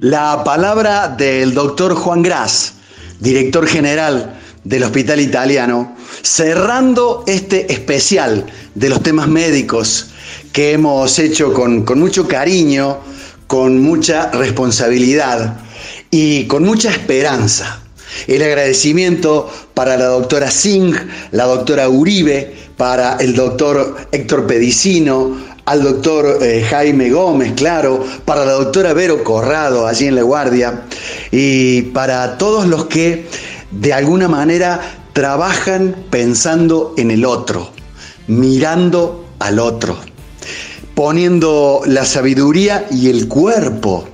La palabra del doctor Juan Gras, director general del Hospital Italiano, cerrando este especial de los temas médicos que hemos hecho con, con mucho cariño, con mucha responsabilidad y con mucha esperanza. El agradecimiento para la doctora Singh, la doctora Uribe, para el doctor Héctor Pedicino, al doctor eh, Jaime Gómez, claro, para la doctora Vero Corrado, allí en La Guardia, y para todos los que de alguna manera trabajan pensando en el otro, mirando al otro, poniendo la sabiduría y el cuerpo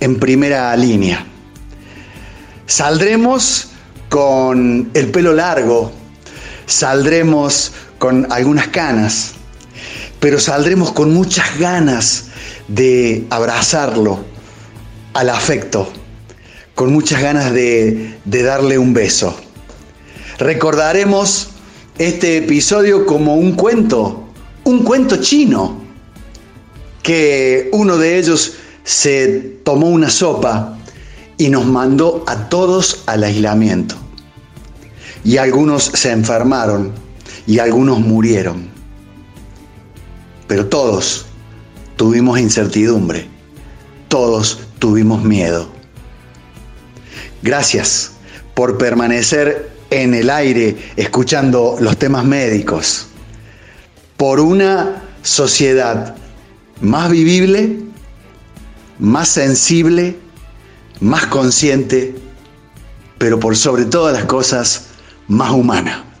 en primera línea. Saldremos con el pelo largo, saldremos con algunas canas, pero saldremos con muchas ganas de abrazarlo al afecto, con muchas ganas de, darle un beso. Recordaremos este episodio como un cuento, un cuento chino, que uno de ellos se tomó una sopa y nos mandó a todos al aislamiento. Y algunos se enfermaron y algunos murieron. Pero todos tuvimos incertidumbre, todos tuvimos miedo. Gracias por permanecer en el aire escuchando los temas médicos, por una sociedad más vivible, más sensible, más consciente, pero por sobre todas las cosas, más humana.